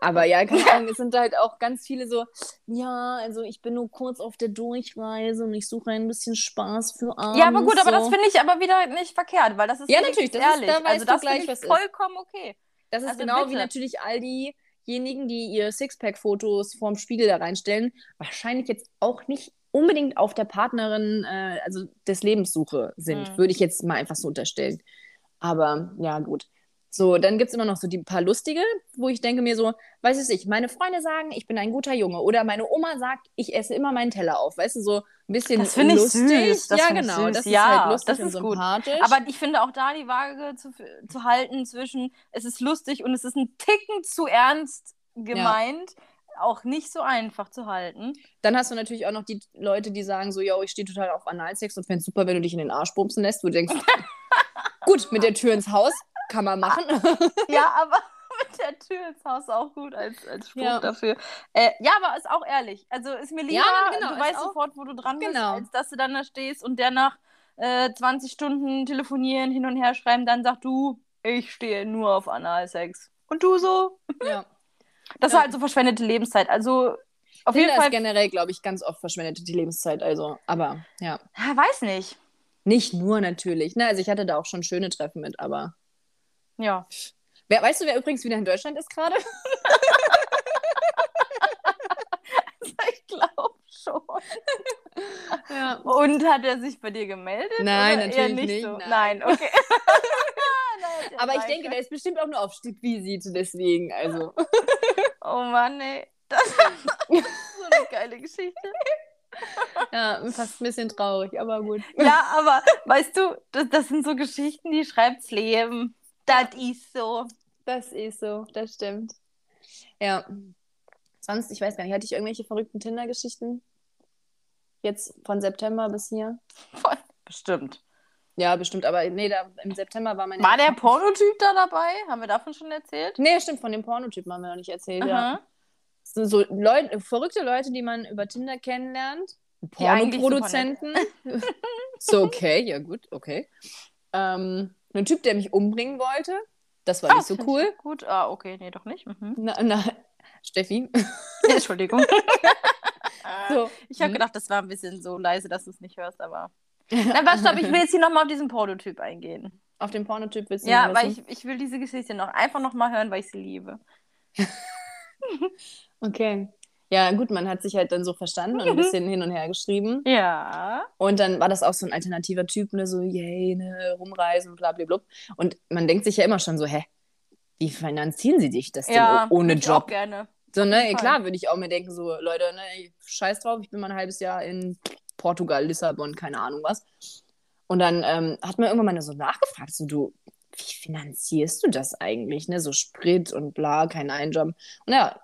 Aber ja, keine Ahnung, es sind halt auch ganz viele so, ja, also ich bin nur kurz auf der Durchreise und ich suche ein bisschen Spaß für abends. Ja, aber gut, aber das so. finde ich aber wieder nicht verkehrt, weil das ist Ja, natürlich, das ist- ehrlich. da weißt also das gleich, was ist. vollkommen okay. Das ist Also genau wie bitte. natürlich all diejenigen, die ihr Sixpack-Fotos vorm Spiegel da reinstellen, wahrscheinlich jetzt auch nicht unbedingt auf der Partnerin, äh, also des Lebenssuche sind, Mhm. würde ich jetzt mal einfach so unterstellen. Aber ja, gut. So, dann gibt es immer noch so die paar lustige, wo ich denke mir so, weiß ich, meine Freunde sagen, ich bin ein guter Junge. Oder meine Oma sagt, ich esse immer meinen Teller auf. Weißt du, so ein bisschen Das finde ich lustig. süß, das ja, genau. süß. Das ist Ja, halt lustig das und ist gut. sympathisch. Aber ich finde auch da die Waage zu, zu halten zwischen, es ist lustig und es ist ein Ticken zu ernst gemeint, auch nicht so einfach zu halten. Dann hast du natürlich auch noch die Leute, die sagen so, yo, ich stehe total auf Analsex und fände es super, wenn du dich in den Arsch bumsen lässt, wo du denkst, gut, mit der Tür ins Haus kann man machen. Ja, aber mit der Tür ins Haus auch gut als, als Spruch Ja. dafür. Äh, ja, aber ist auch ehrlich. Also ist mir lieber, genau, du weißt auch- sofort, wo du dran bist, Genau. als dass du dann da stehst und der nach äh, 20 Stunden telefonieren, hin und her schreiben, dann sagst du, ich stehe nur auf Analsex. Und du so? ja. Das Ja. ist halt so verschwendete Lebenszeit. Also auf jeden Tinder Fall, ist generell, glaube ich, ganz oft verschwendete die Lebenszeit. Also, aber ja. Weiß nicht. Nicht nur natürlich. Ne? Also ich hatte da auch schon schöne Treffen mit, aber. Ja. Wer, weißt du, wer übrigens wieder in Deutschland ist gerade? Ich glaube schon. Ja. Und hat er sich bei dir gemeldet? Nein, natürlich nicht. nicht, So? Nein. Nein, okay. Nein, Aber ich denke, können. der ist bestimmt auch nur auf Stippvisite, deswegen. Also. Oh Mann, ey. Das ist so eine geile Geschichte. Ja, fast ein bisschen traurig, aber gut. Ja, aber weißt du, das, das sind so Geschichten, die schreibt's Leben. Das ist so. Das ist so, das stimmt. Ja. Sonst, ich weiß gar nicht, hatte ich irgendwelche verrückten Tinder-Geschichten? Jetzt von September bis hier? Voll. Bestimmt. Ja, bestimmt, aber nee, da, im September war meine. War der Pornotyp da dabei? Haben wir davon schon erzählt? Nee, stimmt, von dem Pornotypen haben wir noch nicht erzählt, ja. Sind so Leute, verrückte Leute, die man über Tinder kennenlernt. Pornoproduzenten. so, okay, ja gut, okay. Ähm, ein Typ, der mich umbringen wollte. Das war Ah, nicht so cool. Gut, ah, okay, nee, doch nicht. Mhm. Na, na, Steffi. Entschuldigung. So. Ich habe Hm. gedacht, das war ein bisschen so leise, dass du es nicht hörst, aber. Nein, warte, stopp, ich will jetzt hier nochmal auf diesen Pornotyp eingehen. Auf den Pornotyp willst du Ja, weil ich, ich will diese Geschichte noch einfach nochmal hören, weil ich sie liebe. Okay. Ja, gut, man hat sich halt dann so verstanden und ein bisschen hin und her geschrieben. Ja. Und dann war das auch so ein alternativer Typ, ne, so, yay, ne, rumreisen, bla, bla, bla. Und man denkt sich ja immer schon so, hä, wie finanzieren sie dich das denn Ja, ohne würd ich auch Job? gerne. So, ne, Fall. klar, würde ich auch mir denken, so, Leute, ne, scheiß drauf, ich bin mal ein halbes Jahr in Portugal, Lissabon, keine Ahnung was. Und dann ähm, hat mir irgendwann mal so nachgefragt, so, du, wie finanzierst du das eigentlich, ne, so Sprit und bla, kein Einjob. Und ja,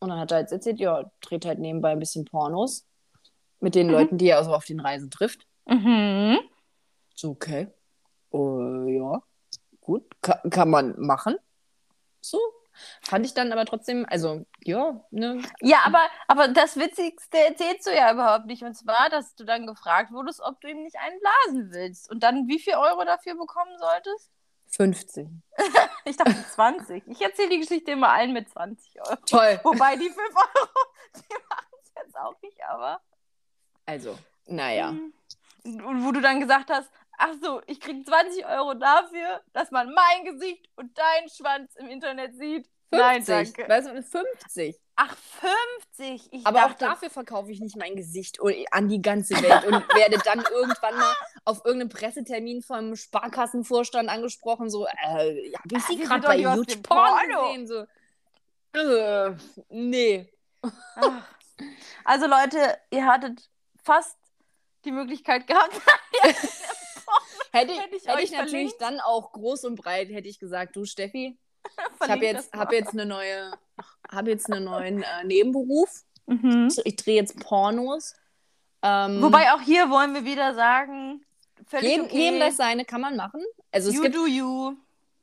und dann hat er jetzt erzählt, ja, dreht halt nebenbei ein bisschen Pornos mit den Mhm. Leuten, die er so auf den Reisen trifft. Mhm. So, okay. Äh, ja, gut, ka kann man machen. So. Fand ich dann aber trotzdem, also, ja, ne, Ja, aber, aber das Witzigste erzählst du ja überhaupt nicht. Und zwar, dass du dann gefragt wurdest, ob du ihm nicht einen blasen willst. Und dann wie viel Euro dafür bekommen solltest? 50. Ich dachte 20. Ich erzähle die Geschichte immer allen mit 20 Euro. Toll. Wobei die 5 Euro, die machen es jetzt auch nicht, aber. Also, naja. Und wo du dann gesagt hast, ach so, ich krieg 20 Euro dafür, dass man mein Gesicht und deinen Schwanz im Internet sieht. Nein, 50. danke. Weißt du, 50. Ach, 50. Ich Aber auch dachte, dafür verkaufe ich nicht mein Gesicht an die ganze Welt und werde dann irgendwann mal auf irgendeinem Pressetermin vom Sparkassenvorstand angesprochen, so, äh, ja, hab ich Ah, sie gerade bei YouTube Porn Porno. gesehen? So, äh, nee. Ach. Also Leute, ihr hattet fast die Möglichkeit gehabt. Hätte ich, Hätte ich hätte ich natürlich verlinkt? dann auch groß und breit, hätte ich gesagt, du Steffi, ich habe jetzt, hab jetzt eine neue, habe jetzt einen neuen äh, Nebenberuf. Mhm. Ich drehe jetzt Pornos. Ähm, Wobei auch hier wollen wir wieder sagen, völlig jedem, okay. jedem das seine kann man machen. Also es you gibt do you.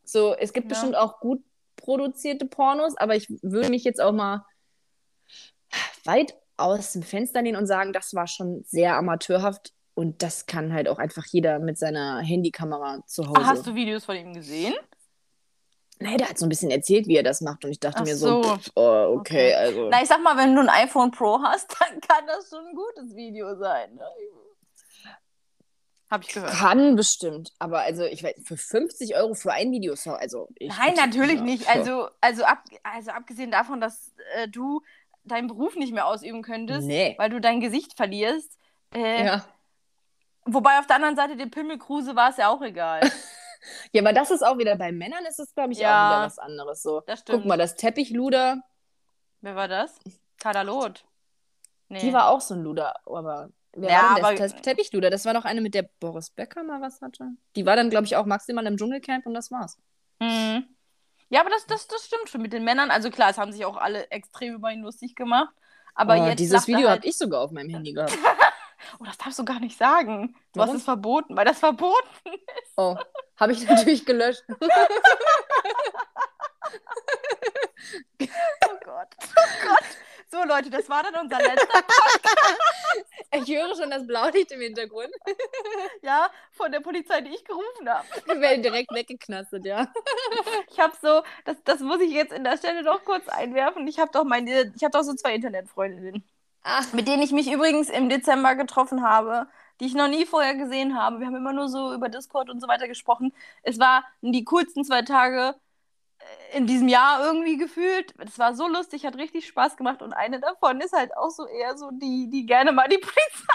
so, es gibt Ja. bestimmt auch gut produzierte Pornos, aber ich würde mich jetzt auch mal weit aus dem Fenster lehnen und sagen, das war schon sehr amateurhaft und das kann halt auch einfach jeder mit seiner Handykamera zu Hause. Ah, hast du Videos von ihm gesehen? Nee, der hat so ein bisschen erzählt, wie er das macht und ich dachte Ach mir so, so. pff, oh, okay, Okay. also Na, ich sag mal, wenn du ein iPhone Pro hast, dann kann das schon ein gutes Video sein. Ne? Hab ich gehört. kann bestimmt, aber also ich weiß, für 50 Euro für ein Video, so, also Nein, natürlich ja, nicht. Also, also, ab, also abgesehen davon, dass äh, du deinen Beruf nicht mehr ausüben könntest, Nee. weil du dein Gesicht verlierst. Äh, ja. Wobei auf der anderen Seite der Pimmelkruse war es ja auch egal. ja, aber das ist auch wieder bei Männern ist es, glaube ich, Ja. auch wieder was anderes. So, Das stimmt. guck mal, das Teppichluder, Wer war das? Kadalot. Nee. die war auch so ein Luder, aber wer Ja, war denn aber- Teppichluder? Das war doch eine, mit der Boris Becker mal was hatte. Die war dann, glaube ich, auch maximal im Dschungelcamp und das war's. Mhm. Ja, aber das, das, das stimmt schon mit den Männern. Also klar, es haben sich auch alle extrem über ihn lustig gemacht. Aber oh, jetzt dieses Video halt, habe ich sogar auf meinem Handy gehabt. Oh, das darfst du gar nicht sagen. Du Warum? hast es verboten, weil das verboten Oh, habe ich natürlich gelöscht. Oh Gott. Oh Gott. So, Leute, das war dann unser letzter, Ich höre schon das Blaulicht im Hintergrund. ja, von der Polizei, die ich gerufen habe. Wir werden direkt weggeknastet, ja. Ich habe so, das, das muss ich jetzt in der Stelle noch kurz einwerfen. Ich habe doch meine, ich habe doch so zwei Internetfreundinnen, Ach, mit denen ich mich übrigens im Dezember getroffen habe, die ich noch nie vorher gesehen habe. Wir haben immer nur so über Discord und so weiter gesprochen. Es waren die coolsten zwei Tage äh, in diesem Jahr irgendwie gefühlt. Es war so lustig, hat richtig Spaß gemacht und eine davon ist halt auch so eher so die, die gerne mal die Polizei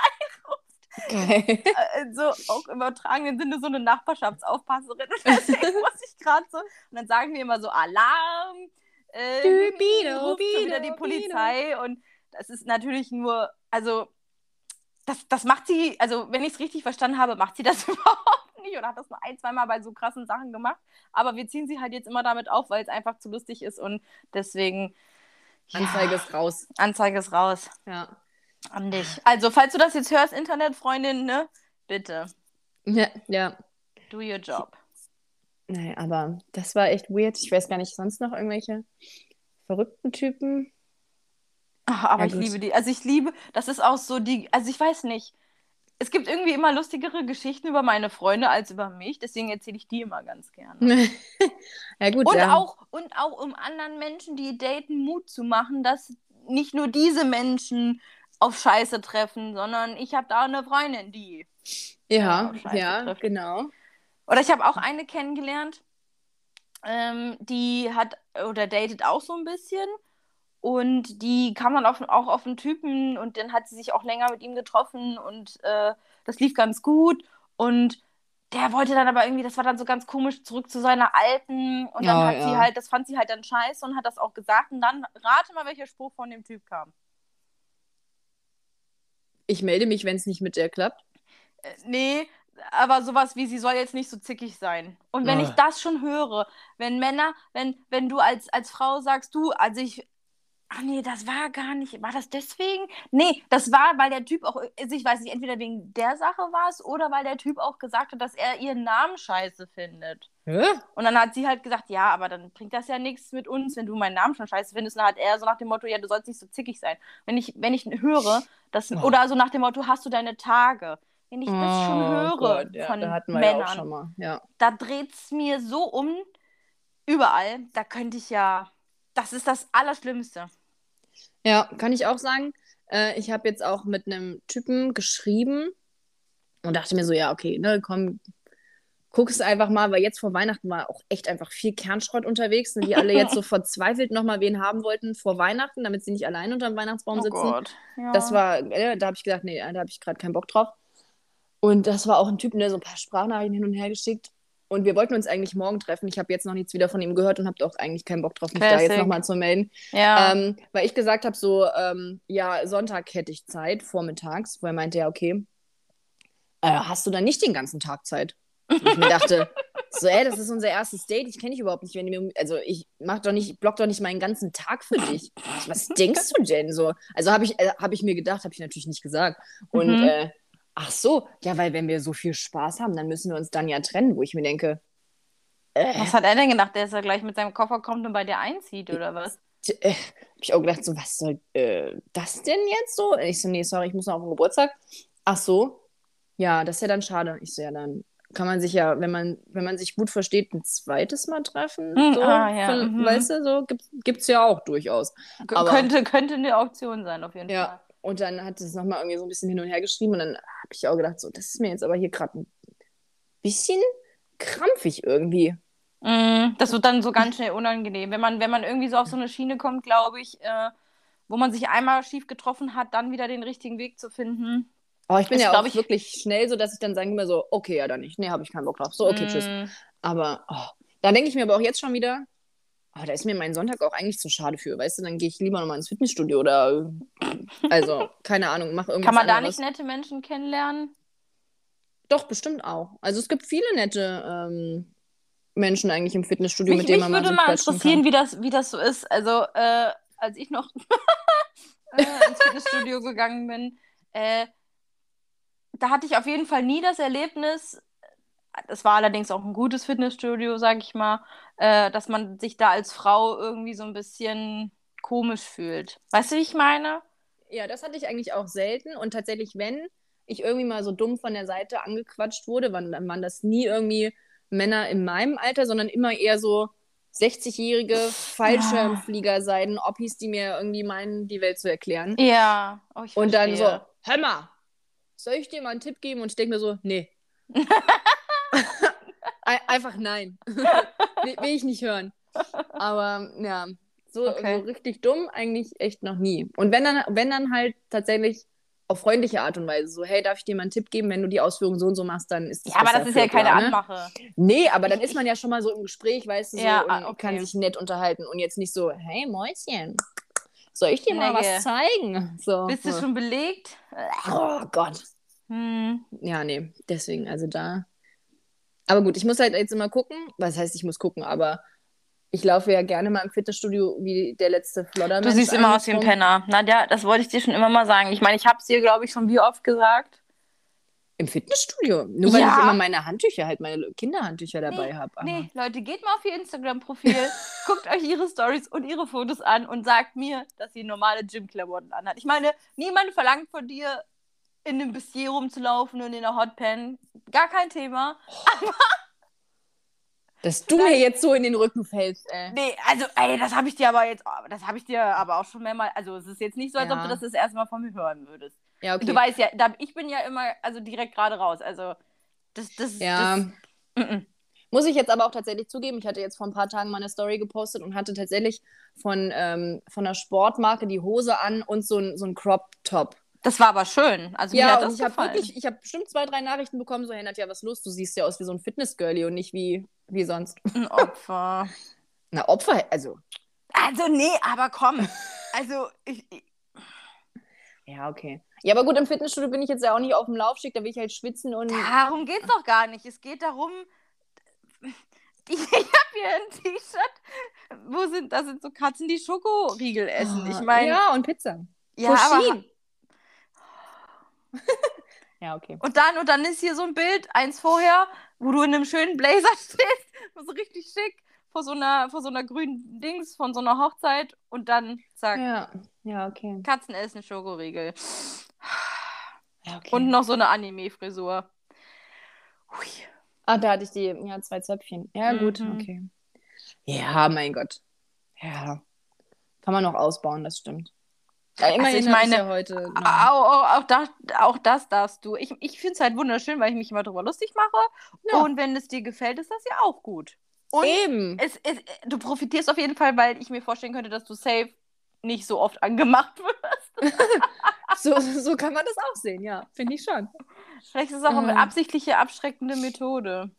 geil. äh, so auch im übertragenen Sinne so eine Nachbarschaftsaufpasserin. Und deswegen muss ich gerade so. Und dann sagen wir immer so Alarm. Äh, Bido, ruft schon wieder die Polizei. Und das ist natürlich nur, also das, das macht sie, also wenn ich es richtig verstanden habe, macht sie das überhaupt nicht oder hat das nur ein, zweimal bei so krassen Sachen gemacht. Aber wir ziehen sie halt jetzt immer damit auf, weil es einfach zu lustig ist und deswegen. ja, Anzeige ist raus. Anzeige ist raus Ja. an dich. Also, falls du das jetzt hörst, Internetfreundin, ne? Bitte, Ja, ja. do your job. Nein, aber das war echt weird. Ich weiß gar nicht, sonst noch irgendwelche verrückten Typen. Ach, aber Ja, ich gut. liebe die. Also ich liebe, das ist auch so die, also ich weiß nicht. Es gibt irgendwie immer lustigere Geschichten über meine Freunde als über mich, deswegen erzähle ich die immer ganz gerne. ja, gut, Und ja. auch, und auch um anderen Menschen, die daten, Mut zu machen, dass nicht nur diese Menschen auf Scheiße treffen, sondern ich habe da eine Freundin, die. Ja, ja, trifft. genau. Oder ich habe auch eine kennengelernt, ähm, die hat oder datet auch so ein bisschen. Und die kam dann auf, auch auf einen Typen und dann hat sie sich auch länger mit ihm getroffen und äh, das lief ganz gut. Und der wollte dann aber irgendwie, das war dann so ganz komisch, zurück zu seiner alten. Und dann Ja, hat sie ja. halt, das fand sie halt dann scheiße und hat das auch gesagt. Und dann rate mal, welcher Spruch von dem Typ kam. Ich melde mich, wenn es nicht mit der klappt. Äh, nee, aber sowas wie, sie soll jetzt nicht so zickig sein. Und wenn Ah. ich das schon höre, wenn Männer, wenn, wenn du als, als Frau sagst, du, also ich. Ach nee, das war gar nicht. War das deswegen? Nee, das war, weil der Typ auch, also ich weiß nicht, entweder wegen der Sache war es oder weil der Typ auch gesagt hat, dass er ihren Namen scheiße findet. Hä? Und dann hat sie halt gesagt, ja, aber dann bringt das ja nichts mit uns, wenn du meinen Namen schon scheiße findest. Und dann hat er so nach dem Motto, ja, du sollst nicht so zickig sein. Wenn ich, wenn ich höre, dass, Oh. oder so nach dem Motto, hast du deine Tage. Wenn ich das schon höre Oh Gott, ja, von da Männern, ja. Ja. da dreht es mir so um, überall. Da könnte ich ja, das ist das Allerschlimmste. Ja, kann ich auch sagen. Äh, ich habe jetzt auch mit einem Typen geschrieben und dachte mir so, ja, okay, ne, komm, guckst einfach mal, weil jetzt vor Weihnachten war auch echt einfach viel Kernschrott unterwegs, ne, die alle jetzt so verzweifelt nochmal wen haben wollten vor Weihnachten, damit sie nicht allein unter dem Weihnachtsbaum sitzen. Oh Ja. Das war, äh, da habe ich gesagt, nee, da habe ich gerade keinen Bock drauf. Und das war auch ein Typ, der so ein paar Sprachnachrichten hin und her geschickt. Und wir wollten uns eigentlich morgen treffen. Ich habe jetzt noch nichts wieder von ihm gehört und habe auch eigentlich keinen Bock drauf, mich da jetzt Classic. nochmal zu melden. ja. Ähm, weil ich gesagt habe, so, ähm, ja, Sonntag hätte ich Zeit, vormittags, wo er meinte, ja, okay, äh, hast du dann nicht den ganzen Tag Zeit? Und ich mir dachte, so, ey, das ist unser erstes Date, ich kenne dich überhaupt nicht, wenn du mir, also ich mach doch nicht, block doch nicht meinen ganzen Tag für dich. Was denkst du denn so? Also habe ich, äh, hab ich mir gedacht, habe ich natürlich nicht gesagt. Und, Mhm. äh, ach so, ja, weil wenn wir so viel Spaß haben, dann müssen wir uns dann ja trennen, wo ich mir denke, äh, was hat er denn gedacht, dass er gleich mit seinem Koffer kommt und bei dir einzieht oder was? äh, hab ich auch gedacht, so, was soll äh, das denn jetzt so? Ich so, nee, sorry, ich muss noch auf den Geburtstag. Ach so, ja, das ist ja dann schade. Ich so, ja, dann kann man sich ja, wenn man, wenn man sich gut versteht, ein zweites Mal treffen. Hm, so, ah, ja, von, mhm. Weißt du, so gibt, gibt's ja auch durchaus. Aber- könnte, könnte eine Option sein, auf jeden Ja. Fall. Und dann hat es nochmal irgendwie so ein bisschen hin und her geschrieben und dann habe ich auch gedacht, so, das ist mir jetzt aber hier gerade ein bisschen krampfig irgendwie. Mm, das wird dann so ganz schnell unangenehm. Wenn man, wenn man irgendwie so auf so eine Schiene kommt, glaube ich, äh, wo man sich einmal schief getroffen hat, dann wieder den richtigen Weg zu finden. Aber ich bin Ist, ja auch ich- wirklich schnell, so dass ich dann sage immer so, okay, ja, dann nicht. Nee, habe ich keinen Bock drauf. So, okay, tschüss. Mm, Aber oh, da denke ich mir aber auch jetzt schon wieder, oh, da ist mir mein Sonntag auch eigentlich zu schade für, weißt du, dann gehe ich lieber nochmal ins Fitnessstudio oder also, keine Ahnung, mach irgendwas Kann man da anderes. nicht nette Menschen kennenlernen? Doch, bestimmt auch. Also es gibt viele nette ähm, Menschen eigentlich im Fitnessstudio, Mich, mit denen mich man mal würde so mal interessieren, kann. wie das, wie das so ist. Also, äh, als ich noch äh, ins Fitnessstudio gegangen bin, äh, da hatte ich auf jeden Fall nie das Erlebnis, das war allerdings auch ein gutes Fitnessstudio, sag ich mal, äh, dass man sich da als Frau irgendwie so ein bisschen komisch fühlt. Weißt du, wie ich meine? Ja, das hatte ich eigentlich auch selten und tatsächlich, wenn ich irgendwie mal so dumm von der Seite angequatscht wurde, waren, dann waren das nie irgendwie Männer in meinem Alter, sondern immer eher so 60-jährige Fallschirmfliegerseiden, Oppis, die mir irgendwie meinen, die Welt zu erklären. Ja. Oh, ich Und dann so, verstehe. hör mal, soll ich dir mal einen Tipp geben? Und ich denke mir so, nee. Ein- Einfach nein. will, ich nicht hören. Aber ja, so, Okay. so richtig dumm eigentlich echt noch nie. Und wenn dann, wenn dann halt tatsächlich auf freundliche Art und Weise so, hey, darf ich dir mal einen Tipp geben, wenn du die Ausführung so und so machst, dann ist das Ja, aber das ist ja keine bla, ne? Anmache. Nee, aber dann ist man ja schon mal so im Gespräch, weißt du, so, Ja, und ah, okay. kann sich nett unterhalten und jetzt nicht so, hey, Mäuschen, soll ich dir mal was zeigen? So. Bist du schon belegt? Oh Gott. Hm. Ja, nee, deswegen, also da. Aber gut, ich muss halt jetzt immer gucken. Was heißt, ich muss gucken, aber ich laufe ja gerne mal im Fitnessstudio wie der letzte Flodder. Du siehst immer aus wie ein Penner. Nadja, das wollte ich dir schon immer mal sagen. Ich meine, ich habe es dir, glaube ich, schon wie oft gesagt. Im Fitnessstudio? Nur weil Ja. ich immer meine Handtücher, halt meine Kinderhandtücher dabei habe. Nee, Leute, geht mal auf ihr Instagram-Profil, guckt euch ihre Stories und ihre Fotos an und sagt mir, dass sie normale Gym-Klamotten anhat. Ich meine, niemand verlangt von dir, in einem Bustier rumzulaufen und in einer Hotpan. Gar kein Thema. Dass du mir jetzt so in den Rücken fällst, ey. Nee, also, ey, das habe ich dir aber jetzt, das habe ich dir aber auch schon mehrmals, also es ist jetzt nicht so, als ob Ja. du das das erste Mal von mir hören würdest. Ja, okay. Du weißt ja, da, ich bin ja immer, also direkt gerade raus, also das, das, ja, das, mm, mm. Muss ich jetzt aber auch tatsächlich zugeben, ich hatte jetzt vor ein paar Tagen mal eine Story gepostet und hatte tatsächlich von, ähm, von einer Sportmarke die Hose an und so ein, so ein Crop-Top. Das war aber schön. Also mir Ja, hat das ich habe wirklich, ich habe bestimmt zwei, drei Nachrichten bekommen, so, hey, Nadja, was los? Du siehst ja aus wie so ein Fitnessgirlie und nicht wie, wie sonst. Ein Opfer. Na, Opfer, also, Also, nee, aber komm. Also, ich, ich, ja, okay. Ja, aber gut, im Fitnessstudio bin ich jetzt ja auch nicht auf dem Laufsteg, da will ich halt schwitzen und. darum geht's doch gar nicht. Es geht darum, ich, habe hier ein T-Shirt. Wo sind, da sind so Katzen, die Schokoriegel essen. Ich meine, Ja, und Pizza. ja, aber, Pusheen. ja, okay. und dann, und dann ist hier so ein Bild, eins vorher, wo du in einem schönen Blazer stehst, so richtig schick, vor so einer, vor so einer grünen Dings, von so einer Hochzeit und dann, zack, Ja, ja, okay. Katzen essen Schokoriegel. Ja, okay. Und noch so eine Anime-Frisur. Ah, da hatte ich die, ja, zwei Zöpfchen. Ja, gut, Mhm. okay. Ja, mein Gott. Ja. Kann man noch ausbauen, das stimmt. Ja, immerhin ich hab ich's meine, ja heute. Auch, auch, auch, das, auch das darfst du. Ich, ich finde es halt wunderschön, weil ich mich immer drüber lustig mache. Ja. Und wenn es dir gefällt, ist das ja auch gut. Und Eben. es, es, du profitierst auf jeden Fall, weil ich mir vorstellen könnte, dass du safe nicht so oft angemacht wirst. So, so kann man das auch sehen, ja. Finde ich schon. Vielleicht ist es auch eine Ähm. absichtliche, abschreckende Methode.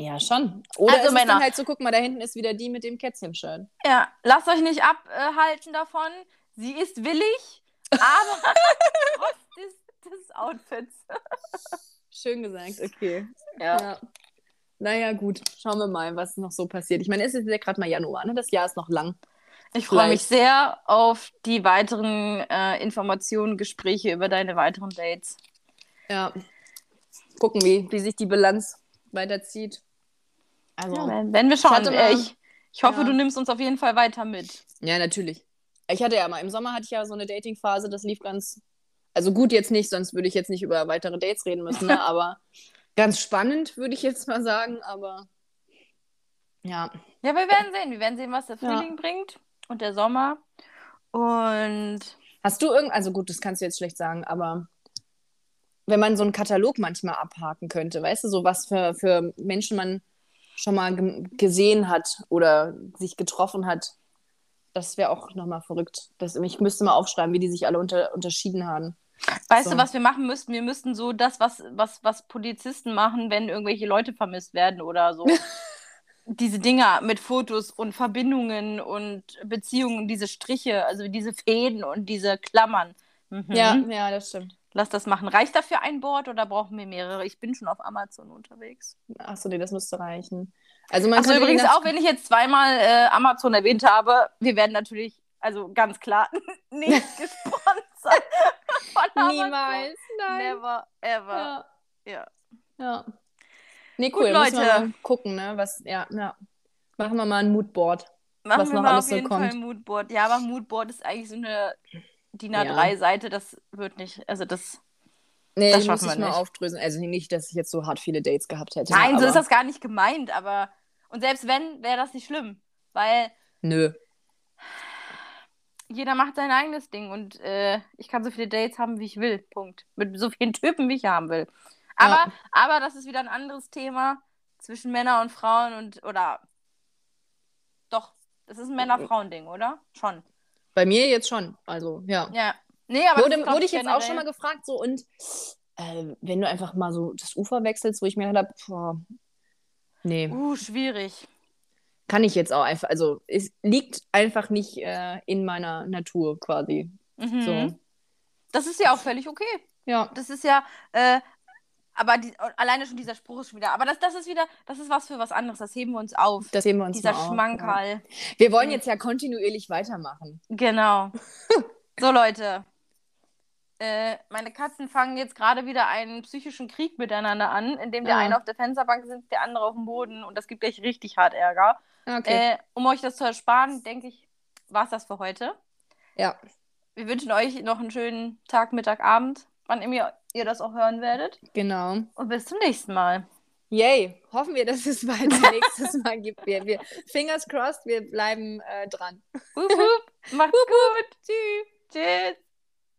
Ja, schon. Oder Also ist Männer. dann halt so, guck mal, da hinten ist wieder die mit dem Kätzchen-Shirt. Ja, lasst euch nicht abhalten davon. Sie ist willig, aber trotz des, des Outfits. Schön gesagt, okay. Ja. Naja, gut. Schauen wir mal, was noch so passiert. Ich meine, es ist ja gerade mal Januar, ne? Das Jahr ist noch lang. Ich freue mich sehr auf die weiteren äh, Informationen, Gespräche über deine weiteren Dates. Ja. Gucken, wie, wie sich die Bilanz weiterzieht. Also, Ja, ja, wenn, wenn wir schauen. hatte Äh, mal- ich, ich hoffe, Ja. du nimmst uns auf jeden Fall weiter mit. natürlich. Ich hatte ja mal, im Sommer hatte ich ja so eine Dating-Phase, das lief ganz, also gut jetzt nicht, sonst würde ich jetzt nicht über weitere Dates reden müssen, ne? aber ganz spannend, würde ich jetzt mal sagen, aber ja. Ja, wir werden sehen. Wir werden sehen, was der Ja. Frühling bringt und der Sommer. Und Hast du irgend, also gut, das kannst du jetzt schlecht sagen, aber wenn man so einen Katalog manchmal abhaken könnte, weißt du, so was für, für Menschen man schon mal ge gesehen hat oder sich getroffen hat, das wäre auch nochmal verrückt. Das, ich müsste mal aufschreiben, wie die sich alle unter, unterschieden haben. weißt So. du, was wir machen müssten? Wir müssten so das, was, was, was Polizisten machen, wenn irgendwelche Leute vermisst werden oder so. diese Dinger mit Fotos und Verbindungen und Beziehungen, diese Striche, also diese Fäden und diese Klammern. Mhm. Ja, ja, das stimmt. Lass das machen. Reicht dafür ein Board oder brauchen wir mehrere? Ich bin schon auf Amazon unterwegs. Achso, nee, das müsste reichen. Also man könnte übrigens auch, wenn ich jetzt zweimal äh, Amazon erwähnt habe, wir werden natürlich, also ganz klar, nicht gesponsert von. Niemals, nein. Never, ever. Ja. Ja. ja. Nee, Gut, cool. Müssen wir Leute. mal gucken, ne? Was, ja, ja. Machen wir mal ein Moodboard. Machen Was wir noch mal alles auf so jeden kommt. Fall ein Moodboard. Ja, aber Moodboard ist eigentlich so eine DIN A3-Seite, das wird nicht, also das. Nee, Das muss schaffen ich wir mal nicht. aufdröseln. Also nicht, dass ich jetzt so hart viele Dates gehabt hätte. Nein, ne, so ist das gar nicht gemeint, aber. Und selbst wenn, wäre das nicht schlimm. Weil Nö. jeder macht sein eigenes Ding und äh, ich kann so viele Dates haben, wie ich will. Punkt. Mit so vielen Typen, wie ich haben will. Aber, Ja. aber das ist wieder ein anderes Thema zwischen Männern und Frauen und oder doch, das ist ein Männer-Frauen-Ding, oder? Schon. Bei mir jetzt schon. Also, ja. Ja. Nee, aber wurde wurde ich jetzt auch schon mal gefragt, so und äh, wenn du einfach mal so das Ufer wechselst, wo ich mir gedacht habe, boah, nee, Uh, schwierig. kann ich jetzt auch einfach, also es liegt einfach nicht äh, in meiner Natur quasi. Mhm. So. Das ist ja auch völlig okay. Ja. Das ist ja, äh, aber die, alleine schon dieser Spruch ist schon wieder. Aber das, das ist wieder, das ist was für was anderes. Das heben wir uns auf. Das sehen wir uns Dieser mal auf, Ja. Schmankerl. Wir wollen jetzt ja kontinuierlich weitermachen. Genau. so, Leute. Äh, meine Katzen fangen jetzt gerade wieder einen psychischen Krieg miteinander an, in dem der Ja. eine auf der Fensterbank sitzt, der andere auf dem Boden und das gibt gleich richtig hart Ärger. Okay. Äh, um euch das zu ersparen, denke ich, war es das für heute. ja. Wir wünschen euch noch einen schönen Tag, Mittag, Abend, wann immer ihr, das auch hören werdet. Genau. Und bis zum nächsten Mal. Yay. Hoffen wir, dass es bald nächstes Mal gibt. Wir, wir, fingers crossed, wir bleiben äh, dran. Wup, wup. Macht's gut. Tschüss. Tschüss.